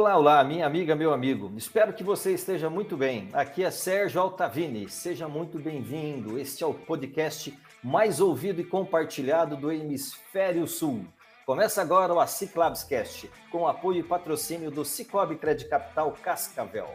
Olá, olá, minha amiga, meu amigo. Espero que você esteja muito bem. Aqui é Sérgio Altavini. Seja muito bem-vindo. Este é o podcast mais ouvido e compartilhado do Hemisfério Sul. Começa agora o ASIC Labscast, com apoio e patrocínio do Cicobi Credit Capital Cascavel.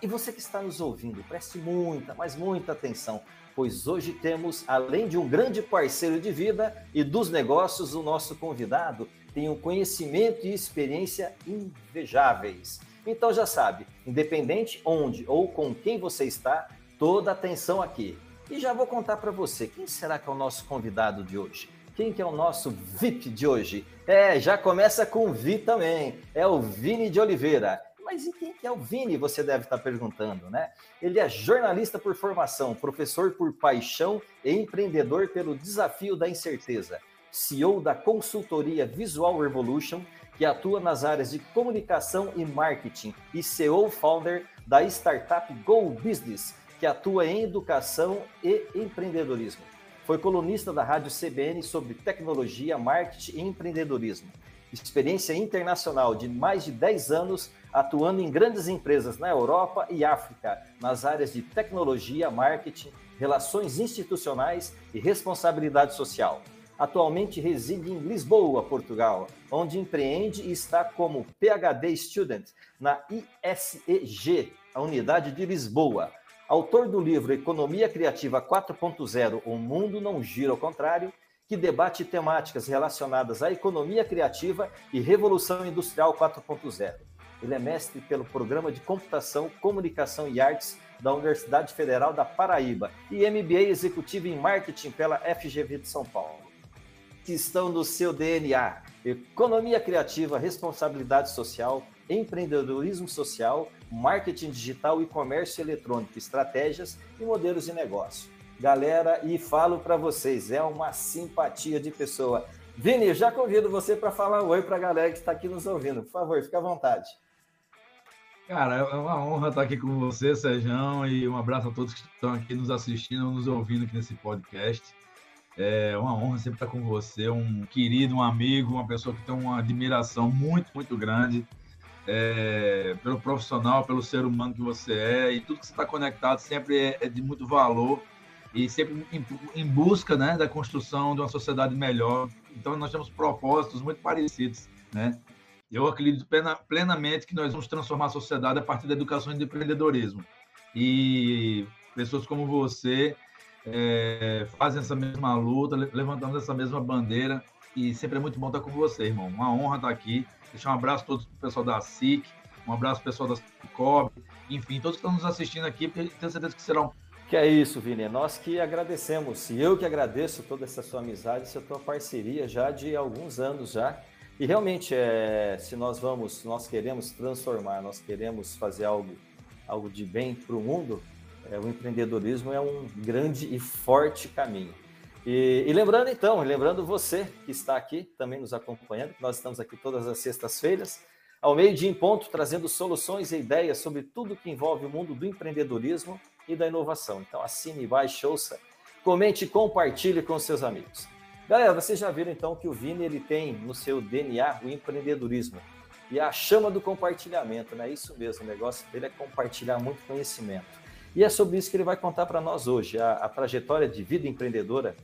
E você que está nos ouvindo, preste muita, mas muita atenção, pois hoje temos, além de um grande parceiro de vida e dos negócios, o nosso convidado tem um conhecimento e experiência invejáveis. Então já sabe, independente onde ou com quem você está, toda atenção aqui. E já vou contar para você, quem será que é o nosso convidado de hoje? Quem que é o nosso VIP de hoje? É, já começa com Vi também. É o Vini de Oliveira. Mas e quem que é o Vini? Você deve estar perguntando, né? Ele é jornalista por formação, professor por paixão e empreendedor pelo desafio da incerteza. CEO da consultoria Visual Revolution, que atua nas áreas de comunicação e marketing, e CEO founder da startup Go Business, que atua em educação e empreendedorismo. Foi colunista da Rádio CBN sobre tecnologia, marketing e empreendedorismo. Experiência internacional de mais de 10 anos atuando em grandes empresas na Europa e África, nas áreas de tecnologia, marketing, relações institucionais e responsabilidade social. Atualmente reside em Lisboa, Portugal, onde empreende e está como PhD Student na ISEG, a unidade de Lisboa autor do livro Economia Criativa 4.0 O Mundo Não Gira ao Contrário, que debate temáticas relacionadas à economia criativa e revolução industrial 4.0. Ele é mestre pelo Programa de Computação, Comunicação e Artes da Universidade Federal da Paraíba e MBA Executivo em Marketing pela FGV de São Paulo. Que estão no seu DNA: economia criativa, responsabilidade social, empreendedorismo social, marketing digital e comércio eletrônico, estratégias e modelos de negócio. Galera, e falo para vocês, é uma simpatia de pessoa. Vini, já convido você para falar um oi para a galera que está aqui nos ouvindo. Por favor, fique à vontade. Cara, é uma honra estar aqui com você, Sérgio, e um abraço a todos que estão aqui nos assistindo, nos ouvindo aqui nesse podcast. É uma honra sempre estar com você, um querido, um amigo, uma pessoa que tem uma admiração muito, muito grande é, pelo profissional, pelo ser humano que você é, e tudo que você está conectado sempre é, é, de muito valor e sempre em, em, busca né, da construção de uma sociedade melhor. Então, nós temos propósitos muito parecidos. Né? Eu acredito plena, plenamente que nós vamos transformar a sociedade a partir da educação e do empreendedorismo. E pessoas como você é, fazem essa mesma luta, levantando essa mesma bandeira, e sempre é muito bom estar com você, irmão. Uma honra estar aqui Deixar um abraço a todos o pessoal da SIC, um abraço ao pessoal da COB, enfim, todos que estão nos assistindo aqui, tenho certeza que serão. Que é isso, Vini. Nós que agradecemos. E eu que agradeço toda essa sua amizade, essa tua parceria já de alguns anos já. E realmente, é, se nós vamos, nós queremos transformar, nós queremos fazer algo, algo de bem para o mundo, é, o empreendedorismo é um grande e forte caminho. E, e, lembrando então, lembrando você que está aqui também nos acompanhando, nós estamos aqui todas as sextas-feiras, ao meio-dia em ponto, trazendo soluções e ideias sobre tudo que envolve o mundo do empreendedorismo e da inovação. Então assine, baixe, ouça, comente e compartilhe com seus amigos. Galera, vocês já viram então que o Vini ele tem no seu DNA o empreendedorismo e a chama do compartilhamento, né? Isso mesmo, o negócio dele é compartilhar muito conhecimento. E é sobre isso que ele vai contar para nós hoje, a, a trajetória de vida empreendedora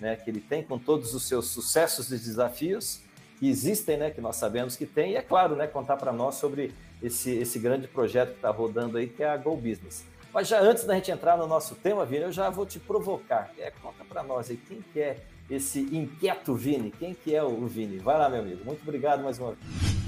né, que ele tem com todos os seus sucessos e desafios que existem, né, que nós sabemos que tem, e é claro, né, contar para nós sobre esse, esse grande projeto que está rodando aí, que é a Go Business. Mas já antes da gente entrar no nosso tema, Vini, eu já vou te provocar. É, conta para nós aí, quem que é esse inquieto Vini? Quem que é o Vini? Vai lá, meu amigo. Muito obrigado mais uma vez.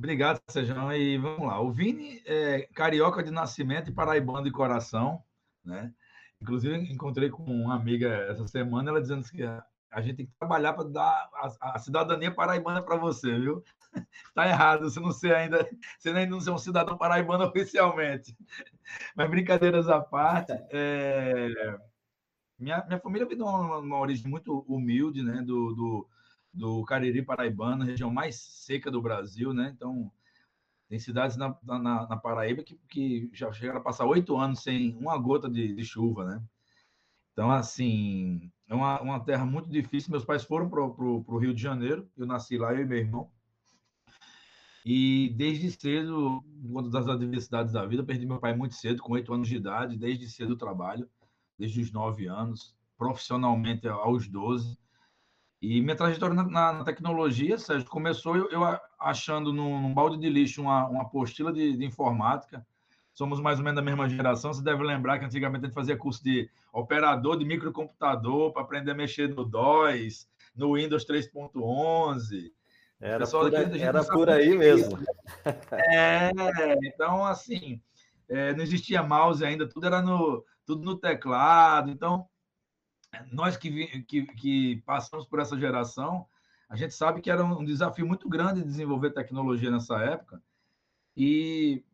Obrigado, Sérgio. E vamos lá. O Vini é carioca de nascimento e paraibano de coração, né? Inclusive, encontrei com uma amiga essa semana, ela dizendo que a gente tem que trabalhar para dar a, a, cidadania paraibana para você, viu? Está errado, você não ser ainda, você ainda não ser um cidadão paraibano oficialmente. Mas brincadeiras à parte, é, minha, minha família veio de uma, uma, origem muito humilde, né? Do, do, do Cariri Paraibano, região mais seca do Brasil, né? Então, tem cidades na, na, na Paraíba que, que já chegaram a passar oito anos sem uma gota de, de chuva, né? Então, assim, é uma, uma terra muito difícil. Meus pais foram para o Rio de Janeiro, eu nasci lá, eu e meu irmão. E desde cedo, quando das adversidades da vida, perdi meu pai muito cedo, com oito anos de idade, desde cedo trabalho, desde os nove anos, profissionalmente aos doze. E minha trajetória na, na, na tecnologia, Sérgio, começou eu, eu achando num, num, balde de lixo uma, uma apostila de, de, informática. Somos mais ou menos da mesma geração. Você deve lembrar que antigamente a gente fazia curso de operador de microcomputador para aprender a mexer no DOS, no Windows 3.11. Era, por, era por aí mesmo. É, então, assim, é, não existia mouse ainda, tudo era no, tudo no teclado. Então, nós que, que, que passamos por essa geração, a gente sabe que era um desafio muito grande desenvolver tecnologia nessa época. E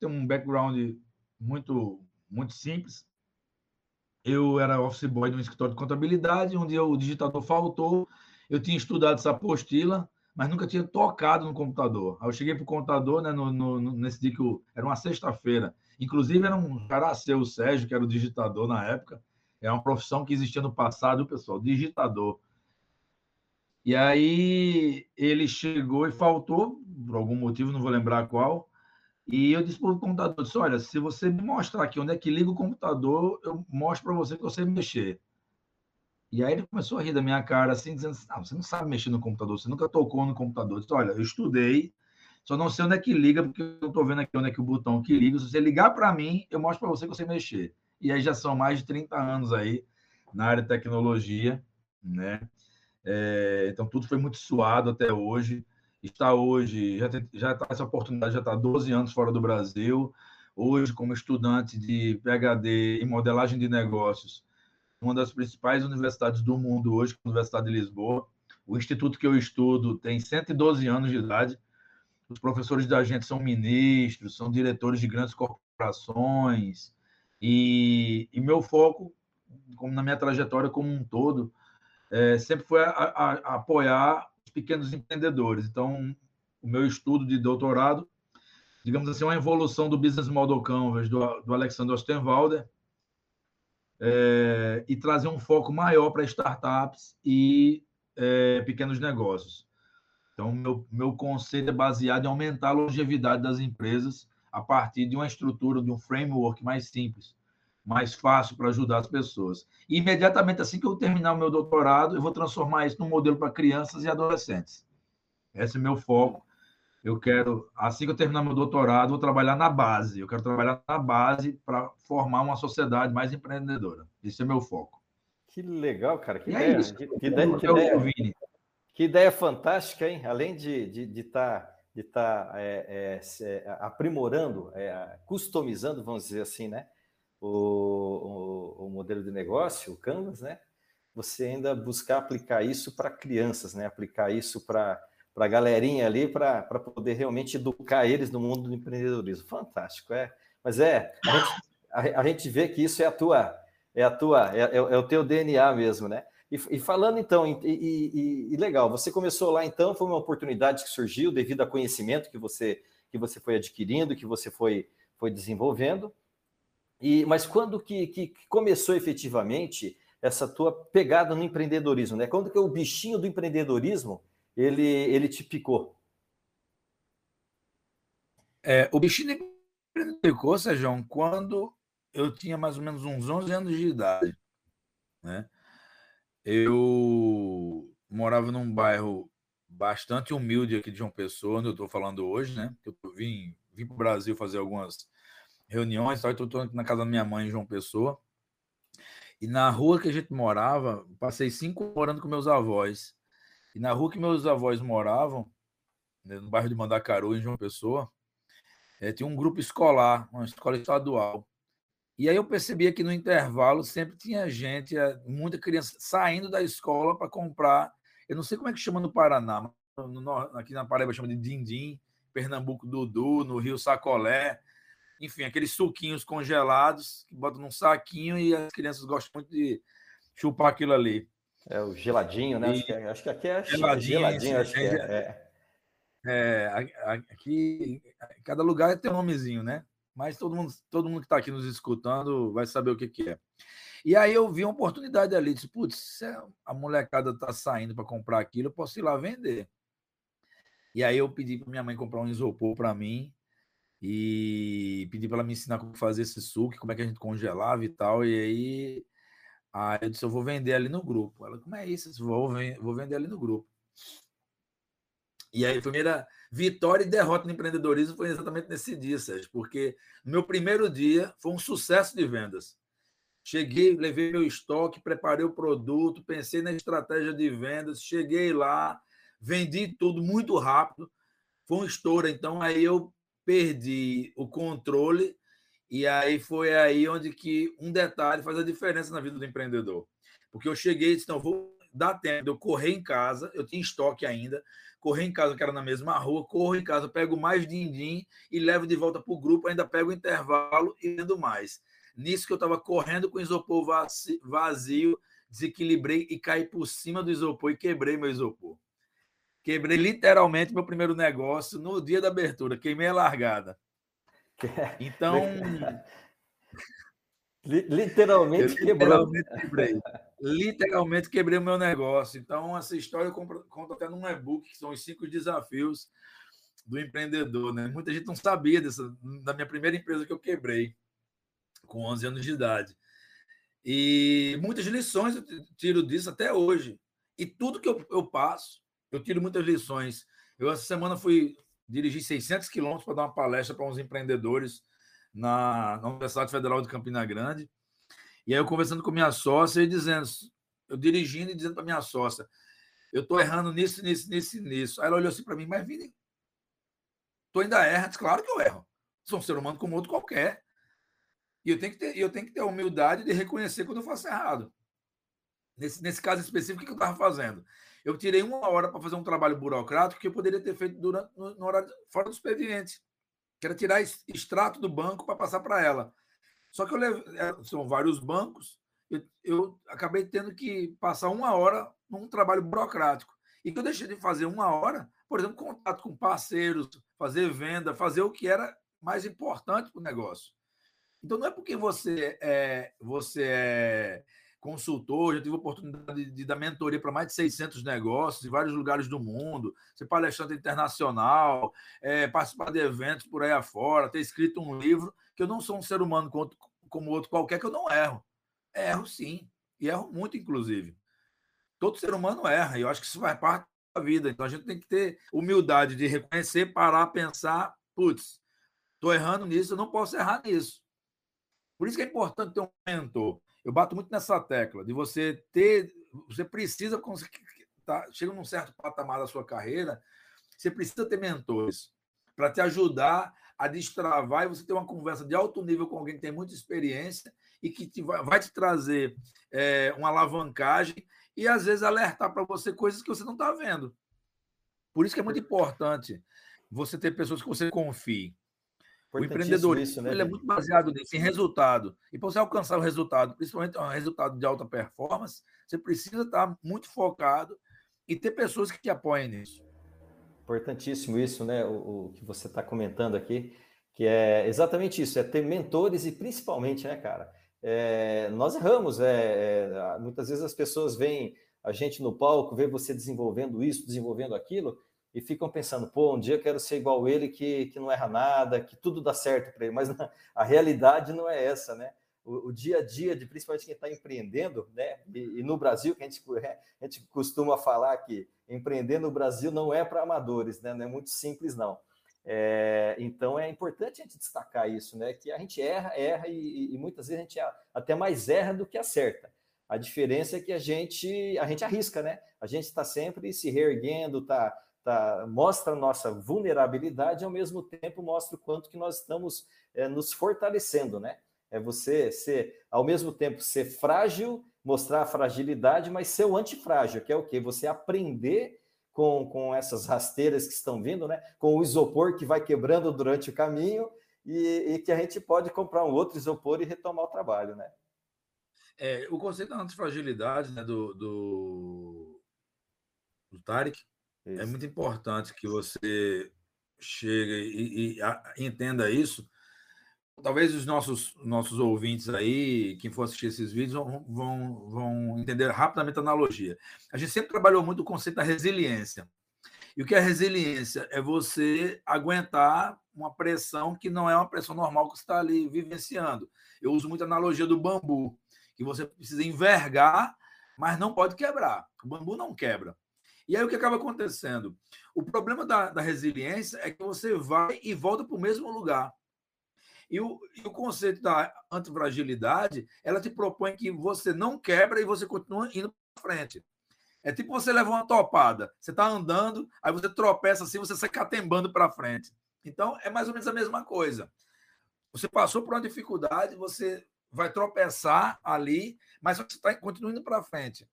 tem um background muito, muito simples. Eu era office boy de um escritório de contabilidade, dia o digitador faltou, eu tinha estudado essa apostila, mas nunca tinha tocado no computador. Aí eu cheguei para o computador, né, no, no, nesse dia que eu, era uma sexta-feira. Inclusive, era um cara seu, o Sérgio, que era o digitador na época. É uma profissão que existia no passado, pessoal, digitador. E aí ele chegou e faltou, por algum motivo, não vou lembrar qual. E eu disse para o computador, disse, olha, se você me mostrar aqui onde é que liga o computador, eu mostro para você que eu sei mexer. E aí ele começou a rir da minha cara, assim, dizendo, ah, você não sabe mexer no computador, você nunca tocou no computador. Eu disse, olha, eu estudei, só não sei onde é que liga, porque eu não estou vendo aqui onde é que o botão que liga. Se você ligar para mim, eu mostro para você que eu sei mexer e aí já são mais de 30 anos aí na área de tecnologia, né? É, então tudo foi muito suado até hoje. Está hoje, já, tem, já tá, essa oportunidade já está 12 anos fora do Brasil. Hoje, como estudante de PhD em modelagem de negócios, uma das principais universidades do mundo hoje, é a Universidade de Lisboa. O instituto que eu estudo tem 112 anos de idade. Os professores da gente são ministros, são diretores de grandes corporações, e, e meu foco, como na minha trajetória como um todo, é, sempre foi a, a, a apoiar os pequenos empreendedores. Então, o meu estudo de doutorado, digamos assim, uma evolução do Business Model Canvas do, do Alexander Ostenwalder, é, e trazer um foco maior para startups e é, pequenos negócios. Então, meu, meu conceito é baseado em aumentar a longevidade das empresas a partir de uma estrutura, de um framework mais simples, mais fácil para ajudar as pessoas. E imediatamente assim que eu terminar o meu doutorado, eu vou transformar isso num modelo para crianças e adolescentes. Esse é o meu foco. Eu quero, assim que eu terminar meu doutorado, vou trabalhar na base. Eu quero trabalhar na base para formar uma sociedade mais empreendedora. Esse é meu foco. Que legal, cara. Que e ideia, é. Que, que, ideia, que, ideia, que ideia fantástica, hein? Além de estar de, de tá de estar tá, é, é, é, aprimorando, é, customizando, vamos dizer assim, né? O, o, o, modelo de negócio, o Canvas, né? Você ainda buscar aplicar isso para crianças, né? Aplicar isso para a galerinha ali, para poder realmente educar eles no mundo do empreendedorismo. Fantástico, é. Mas é, a gente, a, a gente vê que isso é a tua, é a tua, é, é, é o teu DNA mesmo, né? E, e falando então, e, e, e, legal, você começou lá então, foi uma oportunidade que surgiu devido ao conhecimento que você, que você foi adquirindo, que você foi, foi desenvolvendo. E, mas quando que, que começou efetivamente essa tua pegada no empreendedorismo, né? Quando que o bichinho do empreendedorismo ele, ele te picou? É, o bichinho do empreendedorismo picou, Sérgio, quando eu tinha mais ou menos uns 11 anos de idade, né? Eu morava num bairro bastante humilde aqui de João Pessoa, onde eu estou falando hoje, né? Eu vim, vim para o Brasil fazer algumas reuniões, tal, estou na casa da minha mãe em João Pessoa. E na rua que a gente morava, passei cinco morando com meus avós. E na rua que meus avós moravam, né, no bairro de Mandacaru, em João Pessoa, é, tinha um grupo escolar, uma escola estadual. E aí eu percebia que no intervalo sempre tinha gente, eh, muita criança saindo da escola para comprar. Eu não sei como é que chama no Paraná, no, aqui na Paraíba chama de dindim, Pernambuco Dudu, no Rio Sacolé. Enfim, aqueles suquinhos congelados que botam num saquinho e as crianças gostam muito de chupar aquilo ali. É o geladinho, né? E... Acho, que, é, acho, que, aqui é geladinho, geladinho acho que é. é. é aqui, cada lugar tem um nomezinho, né? Mas todo mundo, todo mundo que está aqui nos escutando vai saber o que, que é. E aí eu vi uma oportunidade ali, disse, putz, se a molecada está saindo para comprar aquilo, eu posso ir lá vender. E aí eu pedi para minha mãe comprar um isopor para mim e pedi para ela me ensinar como fazer esse suco, como é que a gente congelava e tal. E aí, aí eu disse, eu vou vender ali no grupo. Ela, como é isso? Eu disse, vou, vou vender ali no grupo. E aí, a primeira, Vitória e derrota no empreendedorismo foi exatamente nesse dia, Sérgio, porque meu primeiro dia foi um sucesso de vendas. Cheguei, levei meu estoque, preparei o produto, pensei na estratégia de vendas, cheguei lá, vendi tudo muito rápido, foi um estouro. Então, aí eu perdi o controle e aí foi aí onde que um detalhe faz a diferença na vida do empreendedor. Porque eu cheguei e disse, não, vou dar tempo de eu correr em casa, eu tinha estoque ainda, correr em casa, que era na mesma rua, corro em casa, pego mais din-din e levo de volta para o grupo, ainda pego o intervalo e vendo mais. Nisso que eu estava correndo com o isopor vazio, desequilibrei e caí por cima do isopor e quebrei meu isopor. Quebrei literalmente meu primeiro negócio no dia da abertura, queimei a largada. Então, Literalmente quebrou. Literalmente quebrei. Literalmente quebrei o meu negócio. Então, essa história eu conto até num e-book, que são os cinco desafios do empreendedor. Né? Muita gente não sabia dessa, da minha primeira empresa que eu quebrei, com 11 anos de idade. E muitas lições eu tiro disso até hoje. E tudo que eu, eu passo, eu tiro muitas lições. Eu, essa semana, fui dirigir 600 quilômetros para dar uma palestra para uns empreendedores na, na Universidade Federal de Campina Grande. E aí eu conversando com minha sócia e dizendo, eu dirigindo e dizendo para minha sócia, eu estou errando nisso, nisso, nisso, nisso. Aí ela olhou assim para mim, mas Vini, tu ainda erra? Claro que eu erro. Sou um ser humano como outro qualquer. E eu tenho que ter, eu tenho que ter a humildade de reconhecer quando eu faço errado. Nesse, nesse caso específico, o que eu estava fazendo? Eu tirei uma hora para fazer um trabalho burocrático que eu poderia ter feito durante, no, no horário fora do expediente que era tirar extrato do banco para passar para ela. Só que eu leve, é, são vários bancos, eu, eu, acabei tendo que passar uma hora num trabalho burocrático. E que eu deixei de fazer uma hora, por exemplo, contato com parceiros, fazer venda, fazer o que era mais importante para o negócio. Então não é porque você é, você é consultor, já tive a oportunidade de, de dar mentoria para mais de 600 negócios em vários lugares do mundo, ser palestrante internacional, é, participar de eventos por aí afora, ter escrito um livro, que eu não sou um ser humano como, outro qualquer, que eu não erro. Erro sim, e erro muito, inclusive. Todo ser humano erra, e eu acho que isso faz parte da vida. Então a gente tem que ter humildade de reconhecer, parar, pensar, putz, estou errando nisso, eu não posso errar nisso. Por isso que é importante ter um mentor eu bato muito nessa tecla de você ter, você precisa tá, chega num certo patamar da sua carreira, você precisa ter mentores para te ajudar a destravar e você ter uma conversa de alto nível com alguém que tem muita experiência e que te vai, vai te trazer é, uma alavancagem e às vezes alertar para você coisas que você não está vendo. Por isso que é muito importante você ter pessoas que você confie. O empreendedorismo né, ele é muito baseado nisso, em resultado. E para você alcançar o resultado, principalmente um resultado de alta performance, você precisa estar muito focado e ter pessoas que te apoiem nisso. Importantíssimo isso, né? O, o que você está comentando aqui, que é exatamente isso, é ter mentores e principalmente, né, cara? É, nós erramos, é, é, muitas vezes as pessoas veem a gente no palco, vê você desenvolvendo isso, desenvolvendo aquilo, e ficam pensando, pô, um dia eu quero ser igual ele, que, que não erra nada, que tudo dá certo para ele. Mas a realidade não é essa, né? O, dia a dia, de principalmente quem está empreendendo, né? E, e, no Brasil, que a gente, a gente costuma falar que empreender no Brasil não é para amadores, né? Não é muito simples, não. É, então é importante a gente destacar isso, né? Que a gente erra, erra e, e muitas vezes a gente até mais erra do que acerta. A diferença é que a gente a gente arrisca, né? A gente está sempre se reerguendo, está tá, mostra a nossa vulnerabilidade e ao mesmo tempo mostra o quanto que nós estamos é, nos fortalecendo, né? É você ser, ao mesmo tempo, ser frágil, mostrar a fragilidade, mas ser o antifrágil, que é o quê? Você aprender com, com essas rasteiras que estão vindo, né? Com o isopor que vai quebrando durante o caminho e, e que a gente pode comprar um outro isopor e retomar o trabalho, né? É, o conceito da antifragilidade né, do, do, do Tarek é isso. é muito importante que você chegue e, e a, entenda isso. Talvez os nossos, nossos ouvintes aí, quem for assistir esses vídeos, vão, vão, entender rapidamente a analogia. A gente sempre trabalhou muito o conceito da resiliência. E o que é resiliência? É você aguentar uma pressão que não é uma pressão normal que você está ali vivenciando. Eu uso muito a analogia do bambu, que você precisa envergar, mas não pode quebrar. O bambu não quebra. E aí o que acaba acontecendo? O problema da, da resiliência é que você vai e volta para o mesmo lugar. E o, e o conceito da antifragilidade, ela te propõe que você não quebra e você continua indo para frente. É tipo você levar uma topada. Você está andando, aí você tropeça assim, você sai catembando para frente. Então, é mais ou menos a mesma coisa. Você passou por uma dificuldade, você vai tropeçar ali, mas você está continuando para frente.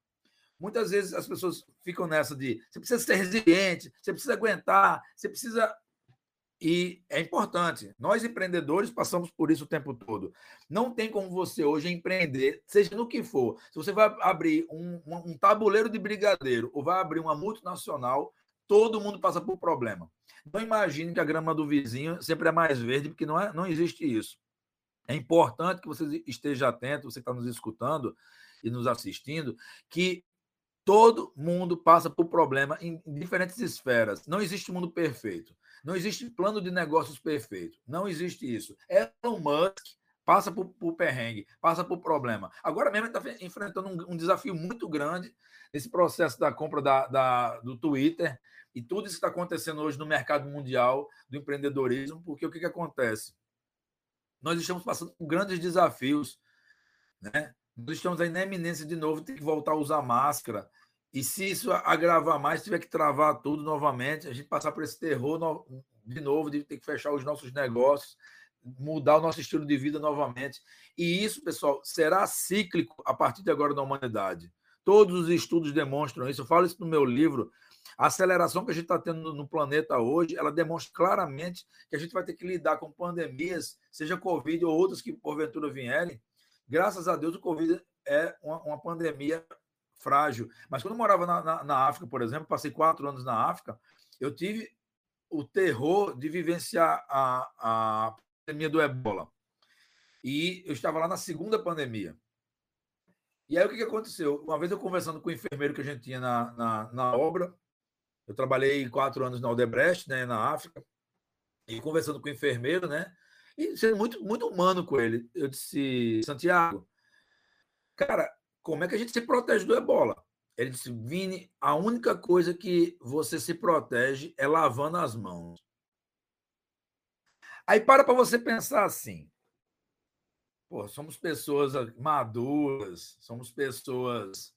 Muitas vezes as pessoas ficam nessa de você precisa ser resiliente, você precisa aguentar, você precisa e é importante. Nós, empreendedores, passamos por isso o tempo todo. Não tem como você hoje empreender, seja no que for. Se você vai abrir um, um tabuleiro de brigadeiro ou vai abrir uma multinacional, todo mundo passa por problema. Não imagine que a grama do vizinho sempre é mais verde, porque não, é, não existe isso. É importante que você esteja atento, você que está nos escutando e nos assistindo, que todo mundo passa por problema em diferentes esferas. Não existe mundo perfeito. Não existe plano de negócios perfeito. Não existe isso. Elon Musk passa por, por perrengue, passa por problema. Agora mesmo está enfrentando um, um, desafio muito grande nesse processo da compra da, da, do Twitter e tudo isso está acontecendo hoje no mercado mundial do empreendedorismo, porque o que, que acontece? Nós estamos passando por grandes desafios, né? Nós estamos aí na eminência de novo, tem que voltar a usar máscara, e se isso agravar mais, tiver que travar tudo novamente, a gente passar por esse terror de novo, de ter que fechar os nossos negócios, mudar o nosso estilo de vida novamente. E isso, pessoal, será cíclico a partir de agora na humanidade. Todos os estudos demonstram isso. Eu falo isso no meu livro. A aceleração que a gente está tendo no planeta hoje, ela demonstra claramente que a gente vai ter que lidar com pandemias, seja Covid ou outras que porventura vierem. Graças a Deus, o Covid é uma, uma pandemia frágil. Mas quando eu morava na, na, na, África, por exemplo, passei quatro anos na África, eu tive o terror de vivenciar a, a pandemia do ebola. E eu estava lá na segunda pandemia. E aí o que, que aconteceu? Uma vez eu conversando com o enfermeiro que a gente tinha na, na, na obra, eu trabalhei quatro anos na Odebrecht, né, na África, e conversando com o enfermeiro, né? E sendo muito, muito humano com ele. Eu disse, Santiago, cara, como é que a gente se protege do ebola? Ele disse, Vini, a única coisa que você se protege é lavando as mãos. Aí para para você pensar assim. Pô, somos pessoas maduras, somos pessoas,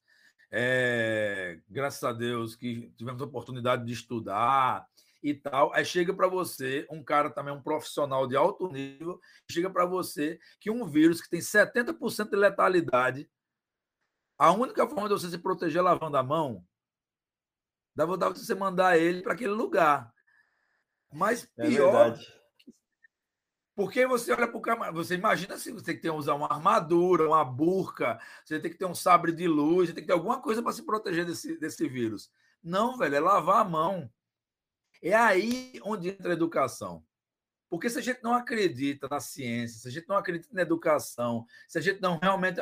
é, graças a Deus, que tivemos a oportunidade de estudar e tal. Aí chega para você, um cara também, um profissional de alto nível, chega para você que um vírus que tem 70% de letalidade a única forma de você se proteger lavando a mão, dá vontade de você mandar ele para aquele lugar. Mas é pior. É porque você olha para o cara, você imagina se você tem que ter, usar uma armadura, uma burca, você tem que ter um sabre de luz, você tem que ter alguma coisa para se proteger desse, desse vírus. Não, velho, é lavar a mão. É aí onde entra a educação. Porque se a gente não acredita na ciência, se a gente não acredita na educação, se a gente não realmente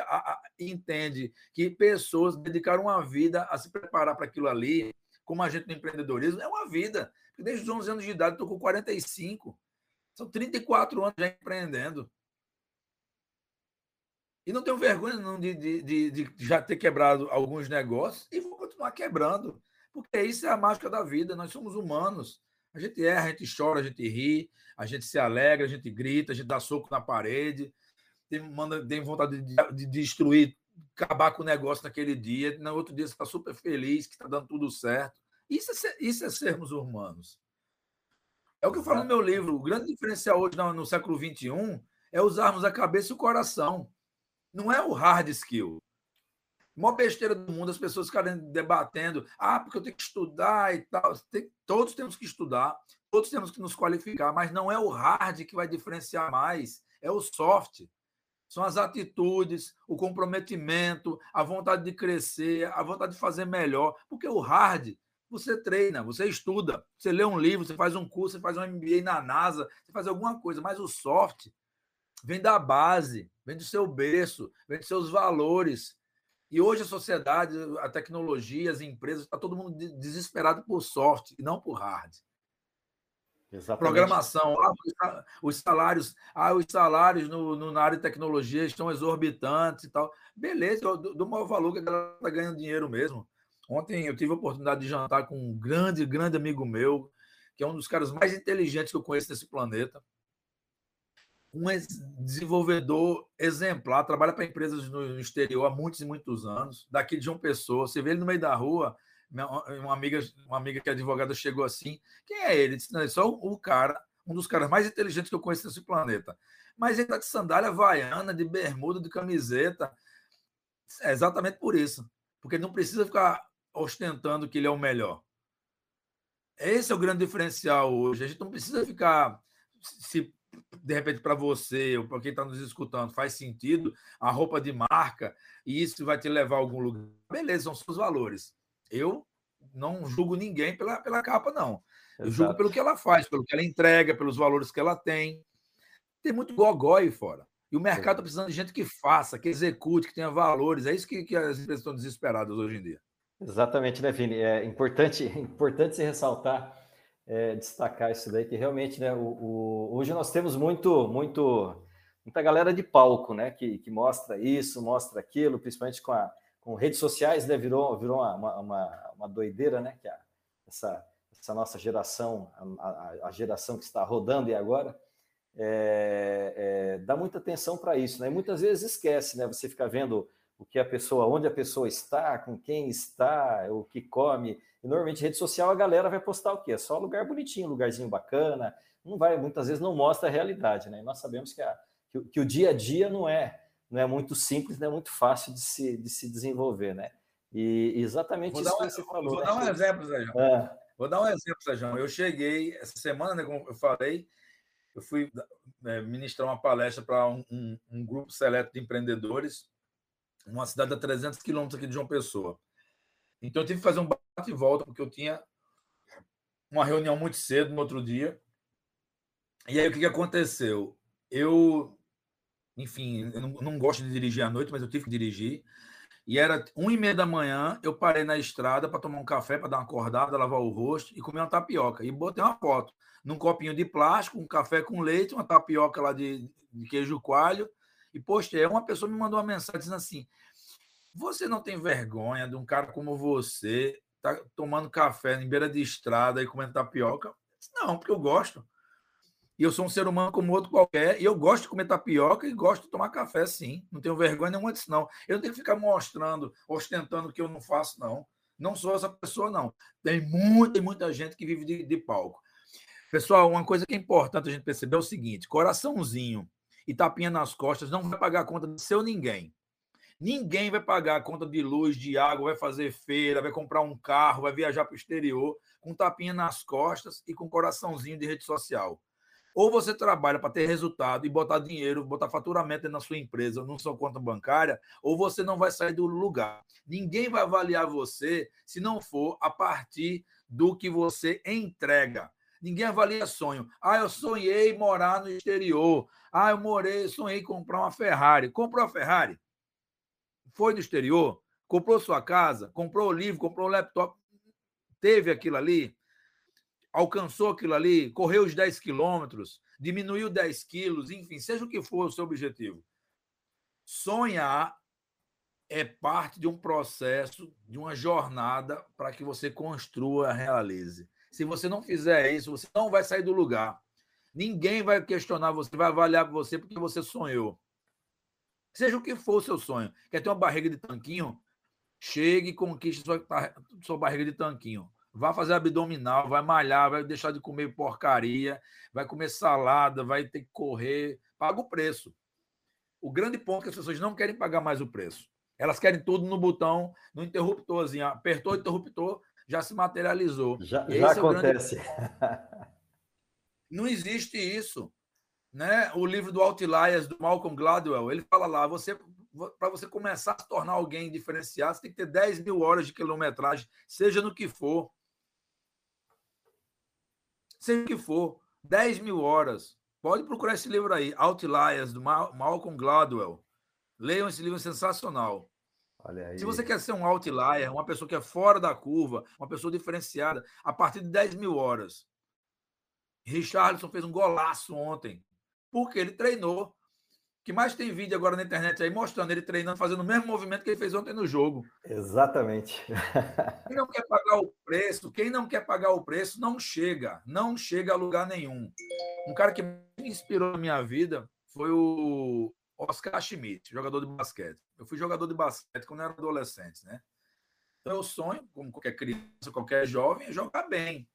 entende que pessoas dedicaram uma vida a se preparar para aquilo ali, como a gente no empreendedorismo, é uma vida. Desde os 11 anos de idade, estou com 45. São 34 anos já empreendendo. E não tenho vergonha não, de, de, de, de já ter quebrado alguns negócios e vou continuar quebrando. Porque isso é a mágica da vida. Nós somos humanos. A gente erra, a gente chora, a gente ri, a gente se alegra, a gente grita, a gente dá soco na parede, tem, manda, tem vontade de, de destruir, acabar com o negócio naquele dia, no outro dia você está super feliz, que está dando tudo certo. Isso é, isso é sermos humanos. É o que eu falo no meu livro. O grande diferencial hoje no, no século XXI é usarmos a cabeça e o coração. Não é o hard skill. Uma besteira do mundo, as pessoas ficarem debatendo, ah, porque eu tenho que estudar e tal. Tem, todos temos que estudar, todos temos que nos qualificar, mas não é o hard que vai diferenciar mais, é o soft. São as atitudes, o comprometimento, a vontade de crescer, a vontade de fazer melhor. Porque o hard, você treina, você estuda, você lê um livro, você faz um curso, você faz um MBA na NASA, você faz alguma coisa, mas o soft vem da base, vem do seu berço, vem dos seus valores. E hoje a sociedade, a tecnologia, as empresas, está todo mundo desesperado por soft e não por hard. Exatamente. Programação, ah, os salários, ah, os salários no, no, na área de tecnologia estão exorbitantes e tal. Beleza, do, do maior valor que a galera está ganhando dinheiro mesmo. Ontem eu tive a oportunidade de jantar com um grande, grande amigo meu, que é um dos caras mais inteligentes que eu conheço nesse planeta. Um desenvolvedor exemplar, trabalha para empresas no exterior há muitos e muitos anos, daqui de João Pessoa. Você vê ele no meio da rua, uma amiga, uma amiga que é advogada chegou assim: quem é ele? Disse, não, é só o cara, um dos caras mais inteligentes que eu conheço nesse planeta. Mas ele está de sandália havaiana, de bermuda, de camiseta. É exatamente por isso. Porque ele não precisa ficar ostentando que ele é o melhor. Esse é o grande diferencial hoje. A gente não precisa ficar se de repente para você ou para quem está nos escutando faz sentido a roupa de marca e isso vai te levar a algum lugar. Beleza, são seus valores. Eu não julgo ninguém pela, pela capa, não. Eu Exato. julgo pelo que ela faz, pelo que ela entrega, pelos valores que ela tem. Tem muito gogó aí fora. E o mercado está precisando de gente que faça, que execute, que tenha valores. É isso que, que as empresas estão desesperadas hoje em dia. Exatamente, né, Vini? É importante, importante se ressaltar, é, destacar isso daí, que realmente, né, o, o, hoje nós temos muito, muito, muita galera de palco, né, que, que mostra isso, mostra aquilo, principalmente com, a, com redes sociais, né, virou, virou uma, uma, uma doideira, né, que a, essa, essa nossa geração, a, a, geração que está rodando e agora, é, é, dá muita atenção para isso, né, e muitas vezes esquece, né, você fica vendo o que a pessoa, onde a pessoa está, com quem está, o que come. E normalmente rede social a galera vai postar o quê? É só lugar bonitinho, lugarzinho bacana. Não vai, muitas vezes não mostra a realidade, né? E nós sabemos que, a, que, que, o dia a dia não é não é muito simples, não é muito fácil de se, de se desenvolver, né? E exatamente vou isso um, que você falou. Vou né? dar um exemplo, Sérgio. É. Vou dar um exemplo, Sérgio. Eu cheguei essa semana, né, como eu falei, eu fui é, ministrar uma palestra para um, um, um grupo seleto de empreendedores uma cidade a 300 quilômetros aqui de João Pessoa. Então eu tive que fazer um bate e volta, porque eu tinha uma reunião muito cedo no outro dia. E aí o que, que aconteceu? Eu, enfim, eu não, não, gosto de dirigir à noite, mas eu tive que dirigir. E era um e meia da manhã, eu parei na estrada para tomar um café, para dar uma acordada, lavar o rosto e comer uma tapioca. E botei uma foto num copinho de plástico, um café com leite, uma tapioca lá de, de queijo coalho e postei. Uma pessoa me mandou uma mensagem dizendo assim: Você não tem vergonha de um cara como você tá tomando café em beira de estrada e comendo tapioca? Disse, não, porque eu gosto. E eu sou um ser humano como outro qualquer, e eu gosto de comer tapioca e gosto de tomar café, sim. Não tenho vergonha nenhuma disso, não. Eu não tenho que ficar mostrando, ostentando que eu não faço, não. Não sou essa pessoa, não. Tem muita, muita gente que vive de, de palco. Pessoal, uma coisa que é importante a gente perceber é o seguinte: coraçãozinho e tapinha nas costas, não vai pagar a conta de seu ninguém. Ninguém vai pagar a conta de luz, de água, vai fazer feira, vai comprar um carro, vai viajar para o exterior com tapinha nas costas e com coraçãozinho de rede social. Ou você trabalha para ter resultado e botar dinheiro, botar faturamento na sua empresa, na sua conta bancária, ou você não vai sair do lugar. Ninguém vai avaliar você se não for a partir do que você entrega. Ninguém avalia sonho. Ah, eu sonhei morar no exterior. Ah, eu morei, sonhei comprar uma Ferrari. Comprou a Ferrari? Foi no exterior? Comprou sua casa? Comprou o livro? Comprou o laptop? Teve aquilo ali? Alcançou aquilo ali? Correu os 10 quilômetros? Diminuiu 10 quilos? Enfim, seja o que for o seu objetivo. Sonhar é parte de um processo, de uma jornada para que você construa, realize. Se você não fizer isso, você não vai sair do lugar. Ninguém vai questionar você, vai avaliar você porque você sonhou. Seja o que for o seu sonho. Quer ter uma barriga de tanquinho? Chegue e conquiste sua, sua barriga de tanquinho. vai fazer abdominal, vai malhar, vai deixar de comer porcaria, vai comer salada, vai ter que correr, paga o preço. O grande ponto é que as pessoas não querem pagar mais o preço. Elas querem tudo no botão, no interruptorzinho. Apertou o interruptor, já se materializou. Já, já acontece. Grande... Não existe isso. Né? O livro do Outliers, do Malcolm Gladwell, ele fala lá, você para você começar a se tornar alguém diferenciado, você tem que ter 10 mil horas de quilometragem, seja no que for. Seja o que for. 10 mil horas. Pode procurar esse livro aí, Outliers, do Malcolm Gladwell. Leiam esse livro, é sensacional. Se você quer ser um outlier, uma pessoa que é fora da curva, uma pessoa diferenciada, a partir de 10 mil horas. Richardson fez um golaço ontem, porque ele treinou que mais tem vídeo agora na internet aí mostrando ele treinando, fazendo o mesmo movimento que ele fez ontem no jogo. Exatamente. Quem não quer pagar o preço, quem não quer pagar o preço, não chega, não chega a lugar nenhum. Um cara que me inspirou na minha vida foi o Oscar Schmidt, jogador de basquete. Eu fui jogador de basquete quando era adolescente, né? Então eu sonho, como qualquer criança, qualquer jovem, é jogar bem,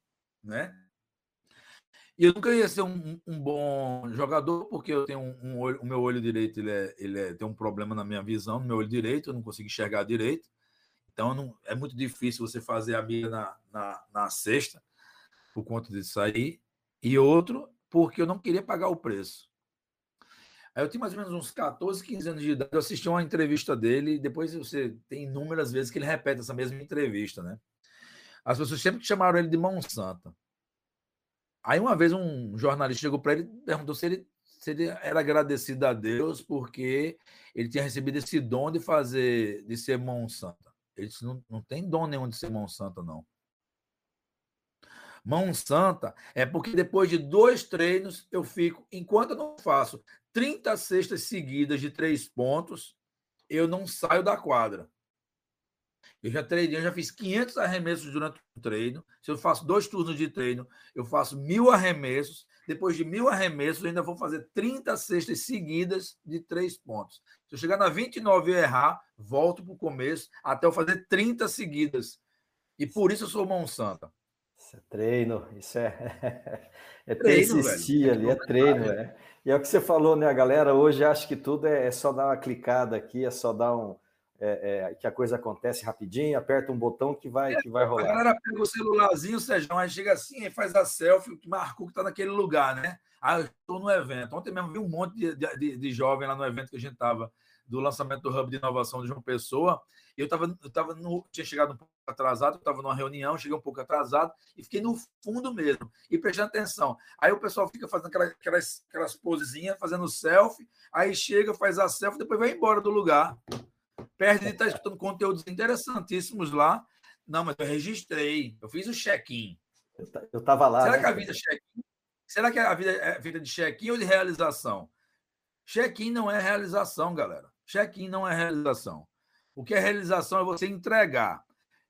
né? E eu nunca ia ser um, um bom jogador, porque eu tenho um, um olho, o meu olho direito ele, é, ele é, tem um problema na minha visão, no meu olho direito, eu não consigo enxergar direito. Então não, é muito difícil você fazer a mira na, na, na sexta, por conta disso aí. E outro, porque eu não queria pagar o preço. Aí eu tinha mais ou menos uns 14, 15 anos de idade, eu assisti uma entrevista dele, e depois você tem inúmeras vezes que ele repete essa mesma entrevista, né? As pessoas sempre chamaram ele de mão santa. Aí uma vez um jornalista chegou para ele e perguntou se ele, se ele era agradecido a Deus porque ele tinha recebido esse dom de fazer, de ser mão santa. Ele disse, não, não tem dom nenhum de ser mão santa, não. Mão santa é porque depois de dois treinos eu fico, enquanto eu não faço 30 cestas seguidas de três pontos, eu não saio da quadra. Eu já treinei, eu já fiz 500 arremessos durante o treino. Se eu faço dois turnos de treino, eu faço mil arremessos. Depois de mil arremessos, eu ainda vou fazer 30 cestas seguidas de três pontos. Se eu chegar na 29 e errar, volto para o começo até eu fazer 30 seguidas. E por isso eu sou mão santa. Isso é treino, isso é, é persistir ali, é treino, é. E é o que você falou, né? A galera hoje acha que tudo é, é só dar uma clicada aqui, é só dar um, é, é, que a coisa acontece rapidinho, aperta um botão que vai, que vai rolar. A galera pega o celularzinho, Sérgio, aí chega assim e faz a selfie, que marcou que está naquele lugar, né? Ah, eu estou no evento. Ontem mesmo vi um monte de, de, de jovem lá no evento que a gente estava, do lançamento do Hub de Inovação de João Pessoa. Eu estava eu tava no, tinha chegado um pouco atrasado, eu estava numa reunião, cheguei um pouco atrasado e fiquei no fundo mesmo, e prestando atenção. Aí o pessoal fica fazendo aquelas, aquelas, aquelas posezinhas, fazendo selfie, aí chega, faz a selfie, depois vai embora do lugar. Perde de estar escutando conteúdos interessantíssimos lá. Não, mas eu registrei, eu fiz o check-in. Eu estava lá. Será né? que a vida é check-in? Será que a vida é vida de check-in ou de realização? Check-in não é realização, galera. Check-in não é realização. O que é realização é você entregar.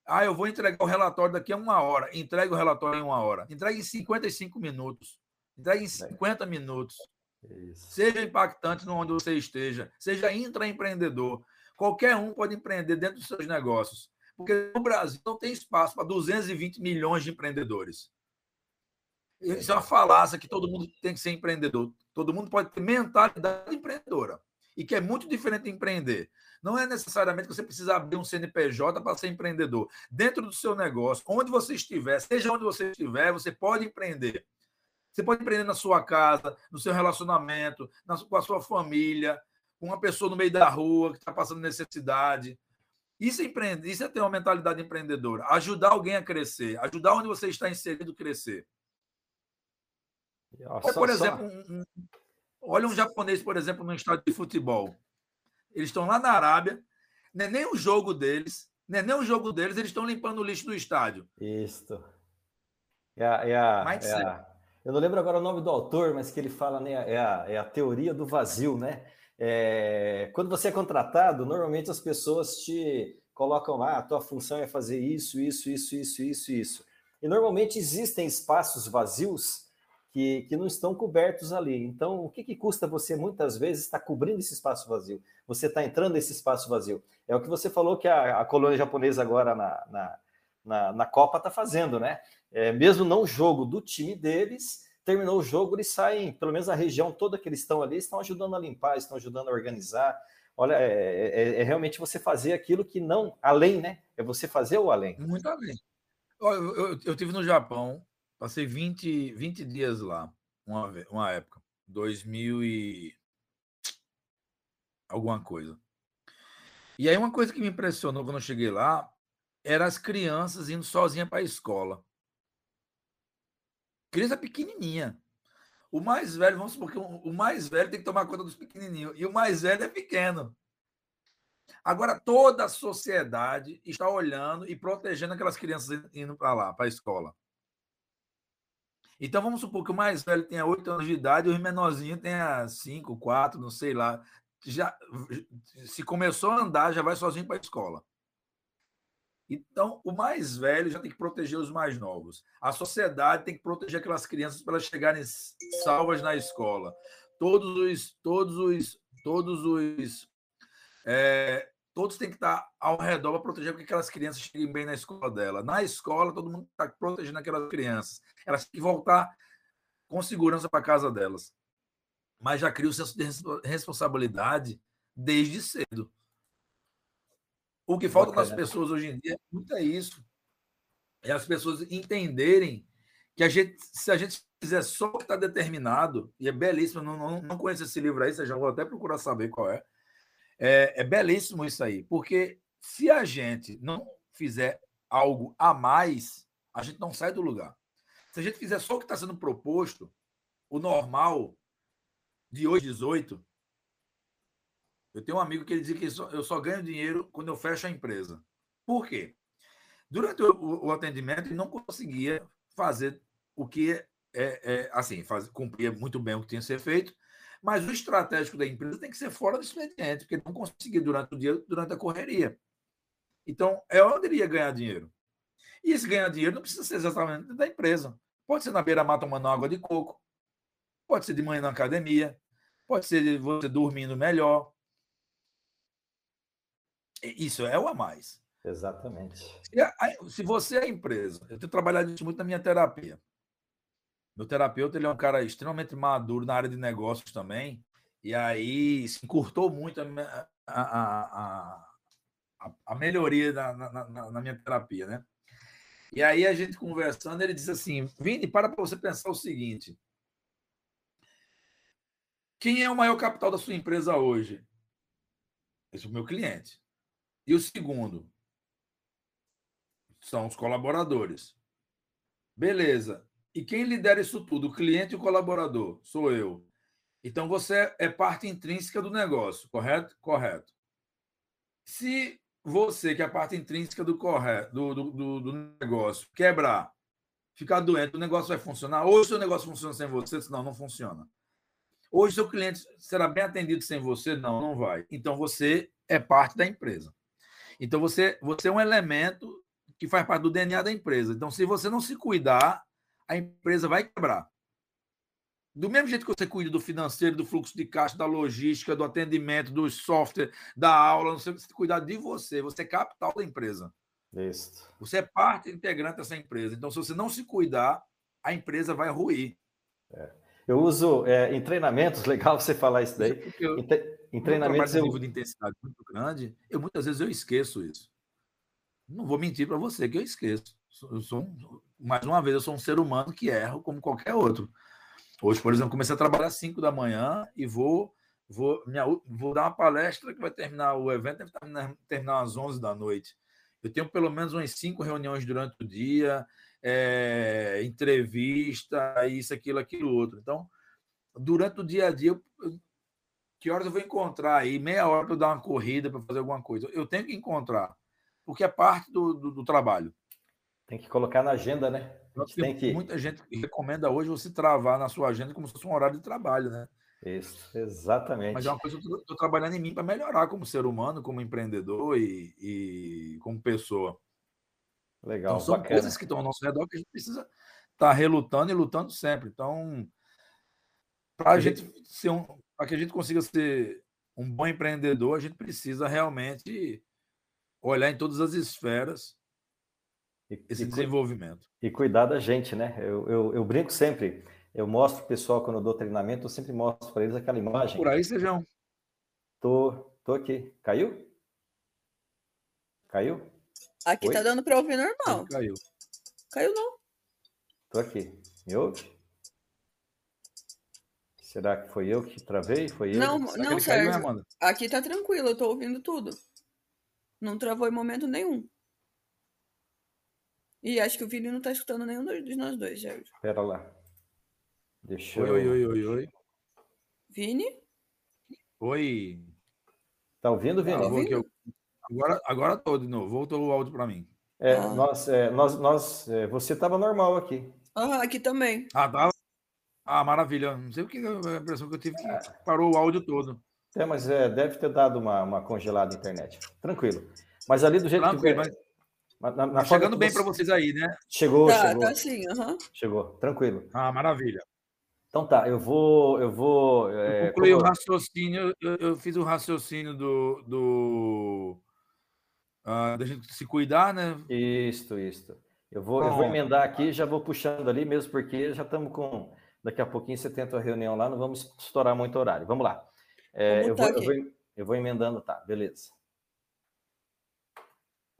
Ah, eu vou entregar o relatório daqui a uma hora. Entregue o relatório em uma hora. Entregue em 55 minutos. Entregue em 50 minutos. Isso. Seja impactante onde você esteja. Seja intraempreendedor. Qualquer um pode empreender dentro dos seus negócios. Porque no Brasil não tem espaço para 220 milhões de empreendedores. Isso é uma falácia que todo mundo tem que ser empreendedor. Todo mundo pode ter mentalidade empreendedora. E que é muito diferente de empreender. Não é necessariamente que você precisa abrir um CNPJ para ser empreendedor. Dentro do seu negócio, onde você estiver, seja onde você estiver, você pode empreender. Você pode empreender na sua casa, no seu relacionamento, na, com a sua família, uma pessoa no meio da rua que está passando necessidade. Isso é empreender, isso é ter uma mentalidade empreendedora. Ajudar alguém a crescer, ajudar onde você está inserido a crescer. Olha, por exemplo, um, um, olha um japonês, por exemplo, no estádio de futebol. Eles estão lá na Arábia, não é nem o jogo deles, não é nem o jogo deles, eles estão limpando o lixo do estádio. Isso. É a, é a, é a, eu não lembro agora o nome do autor, mas que ele fala, né? É a, é a teoria do vazio, né? É, quando você é contratado, normalmente as pessoas te colocam lá, ah, a tua função é fazer isso, isso, isso, isso, isso, isso. E normalmente existem espaços vazios que, que não estão cobertos ali. Então, o que, que custa você muitas vezes estar cobrindo esse espaço vazio? Você está entrando nesse espaço vazio. É o que você falou que a, a colônia japonesa agora na, na, na, na Copa está fazendo, né? É, mesmo não jogo do time deles, terminou o jogo, eles saem, pelo menos a região toda que eles estão ali, estão ajudando a limpar, estão ajudando a organizar. Olha, é, é, é realmente você fazer aquilo que não, além, né? É você fazer o além. Muito além. Eu, eu, eu tive no Japão, passei 20, 20 dias lá, uma, uma época, 2000 e alguma coisa. E aí uma coisa que me impressionou quando eu cheguei lá era as crianças indo sozinha para a escola. Criança pequenininha. O mais velho, vamos supor que o mais velho tem que tomar conta dos pequenininhos. E o mais velho é pequeno. Agora, toda a sociedade está olhando e protegendo aquelas crianças indo para lá, para a escola. Então, vamos supor que o mais velho tenha 8 anos de idade e o menorzinho tenha 5, 4, não sei lá. Já, se começou a andar, já vai sozinho para a escola. Então, o mais velho já tem que proteger os mais novos. A sociedade tem que proteger aquelas crianças para elas chegarem salvas na escola. Todos os, todos os, todos os, é, todos têm que estar ao redor para proteger para que aquelas crianças cheguem bem na escola dela. Na escola, todo mundo está protegendo aquelas crianças. Elas têm que voltar com segurança para casa delas. Mas já cria o senso de responsabilidade desde cedo. O que falta nas pessoas hoje em dia muito é isso. É as pessoas entenderem que a gente, se a gente fizer só o que está determinado, e é belíssimo, não, não, não conheço esse livro aí, você já vou até procurar saber qual é. É. É belíssimo isso aí, porque se a gente não fizer algo a mais, a gente não sai do lugar. Se a gente fizer só o que está sendo proposto, o normal de hoje, 18, eu tenho um amigo que ele diz que eu só ganho dinheiro quando eu fecho a empresa. Por quê? Durante o, o atendimento, ele não conseguia fazer o que é, é assim, faz, cumpria muito bem o que tinha que ser feito, mas o estratégico da empresa tem que ser fora do expediente, porque ele não conseguia durante o dia, durante a correria. Então, é onde ele ia ganhar dinheiro. E esse ganhar dinheiro não precisa ser exatamente da empresa. Pode ser na beira-mar tomando água de coco, pode ser de manhã na academia, pode ser você dormindo melhor, isso é o a mais. Exatamente. Se, se você é empresa, eu tenho trabalhado isso muito na minha terapia. Meu terapeuta ele é um cara extremamente maduro na área de negócios também, e aí se encurtou muito a, a, a, a melhoria na, na, na, minha terapia, né? E aí a gente conversando, ele disse assim: Vini, para para você pensar o seguinte. Quem é o maior capital da sua empresa hoje? Esse é o meu cliente. E o segundo são os colaboradores. Beleza. E quem lidera isso tudo? O cliente e o colaborador? Sou eu. Então você é parte intrínseca do negócio, correto? Correto. Se você, que é a parte intrínseca do, correto, do, do, do negócio, quebrar, ficar doente, o negócio vai funcionar? Hoje seu negócio funciona sem você? Não, não funciona. Hoje seu cliente será bem atendido sem você? Não, não vai. Então você é parte da empresa. Então, você, você é um elemento que faz parte do DNA da empresa. Então, se você não se cuidar, a empresa vai quebrar. Do mesmo jeito que você cuida do financeiro, do fluxo de caixa, da logística, do atendimento, do software, da aula, não sei você cuidar de você, você é capital da empresa. Isso. Você é parte integrante dessa empresa. Então, se você não se cuidar, a empresa vai ruir. É. Eu uso é, em treinamentos, legal você falar isso daí. Eu, em, em treinamentos eu... nível de intensidade muito grande, eu muitas vezes eu esqueço isso. Não vou mentir para você que eu esqueço. Eu sou um, mais uma vez eu sou um ser humano que erro como qualquer outro. Hoje, por exemplo, comecei a trabalhar às 5 da manhã e vou vou minha, vou dar uma palestra que vai terminar o evento deve terminar, às 11 da noite. Eu tenho pelo menos umas cinco reuniões durante o dia, é, entrevista, isso, aquilo, aquilo, outro. Então, durante o dia a dia, que horas eu vou encontrar aí? Meia hora para dar uma corrida, para fazer alguma coisa. Eu tenho que encontrar, porque é parte do, do, do trabalho. Tem que colocar na agenda, né? Tem que... Muita gente recomenda hoje você travar na sua agenda como se fosse um horário de trabalho, né? Isso, exatamente. Mas é uma coisa que eu estou trabalhando em mim para melhorar como ser humano, como empreendedor e, e como pessoa. Legal, então, são bacana. coisas que estão ao nosso redor que a gente precisa estar tá relutando e lutando sempre. Então, para a gente ser um, para que a gente consiga ser um bom empreendedor, a gente precisa realmente olhar em todas as esferas esse e, desenvolvimento. E cuidar da gente, né? Eu, eu, eu brinco sempre. Eu mostro o pessoal quando eu dou treinamento, eu sempre mostro para eles aquela imagem. Por aí, Sejão. Tô, tô aqui. Caiu? Caiu? Aqui Oi? tá dando para ouvir normal. Caiu. Caiu não. Tô aqui. Me ouve? Será que foi eu que travei? Foi não, não, Sérgio. Caiu, né, aqui tá tranquilo, eu tô ouvindo tudo. Não travou em momento nenhum. E acho que o Vini não tá escutando nenhum de nós dois, Sérgio. Pera lá. Deixa oi, eu... oi, oi, oi, oi. Vini? Oi. Tá ouvindo, Vini? Tá ouvindo? Agora, agora tô de novo. Voltou o áudio para mim. É, ah. nós, é, nós, nós, é, você tava normal aqui. Ah, aqui também. Ah, tava. Ah, maravilha. Não sei o que a impressão que eu tive que parou o áudio todo. É, mas é, deve ter dado uma, uma congelada na internet. Tranquilo. Mas ali do jeito Tranquilo, que. Mas... Na, na tá chegando bem você... para vocês aí, né? Chegou, tá, chegou. Tá sim, uhum. Chegou, tranquilo. Ah, maravilha. Então tá, eu vou. Eu vou. É, eu concluí como... o raciocínio, eu, eu, fiz o raciocínio do. do uh, da gente se cuidar, né? Isso, isso. Eu vou, eu vou emendar aqui, já vou puxando ali mesmo, porque já estamos com Daqui a pouquinho você tenta a reunião lá, não vamos estourar muito horário. Vamos lá. É, eu, vou, eu, vou, eu, vou, emendando, tá, beleza.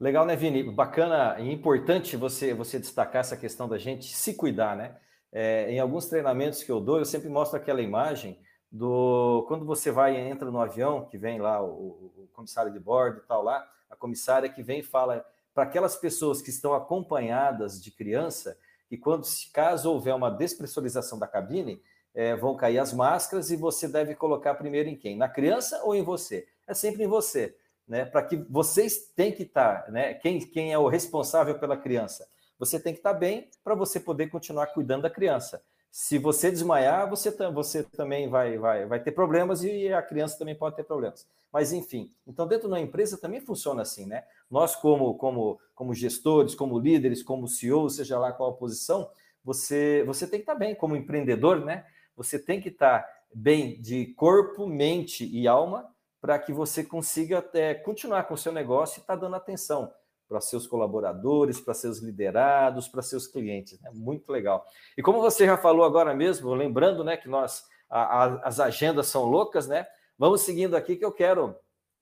Legal, né, Vini? Bacana e importante você, você destacar essa questão da gente se cuidar, né? É, em alguns treinamentos que eu dou, eu sempre mostro aquela imagem do quando você vai e entra no avião, que vem lá o, o comissário de bordo e tal lá, a comissária que vem e fala para aquelas pessoas que estão acompanhadas de criança, e quando, caso houver uma despressurização da cabine, é, vão cair as máscaras e você deve colocar primeiro em quem? Na criança ou em você? É sempre em você, né? Para que vocês têm que estar, tá, né? Quem, quem é o responsável pela criança? Você tem que estar tá bem para você poder continuar cuidando da criança. Se você desmaiar, você, você também vai, vai, vai ter problemas e a criança também pode ter problemas. Mas, enfim, então dentro da empresa também funciona assim, né? Nós, como, como, como gestores, como líderes, como CEO, seja lá qual a posição, você, você tem que estar bem como empreendedor, né? Você tem que estar bem de corpo, mente e alma para que você consiga é, continuar com o seu negócio e estar tá dando atenção para seus colaboradores, para seus liderados, para seus clientes. Né? Muito legal. E como você já falou agora mesmo, lembrando né, que nós a, a, as agendas são loucas, né? Vamos seguindo aqui que eu quero,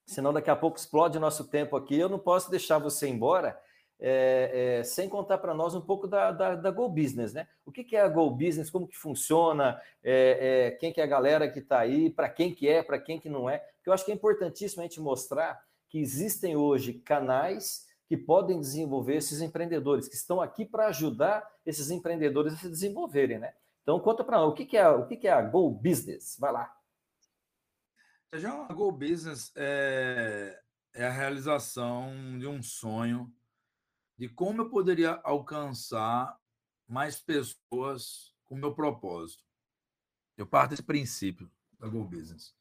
senão daqui a pouco explode nosso tempo aqui, eu não posso deixar você embora é, é, sem contar para nós um pouco da, da, da, Go Business, né? O que, que é a Go Business, como que funciona, é, é quem que é a galera que está aí, para quem que é, para quem que não é, eu acho que é importantíssimo a gente mostrar que existem hoje canais que podem desenvolver esses empreendedores, que estão aqui para ajudar esses empreendedores a se desenvolverem, né? Então, conta para nós, o que, é, o que é a Go Business? Vai lá. Já a Go Business é, é a realização de um sonho de como eu poderia alcançar mais pessoas com o meu propósito. Eu parto desse princípio da Go Business.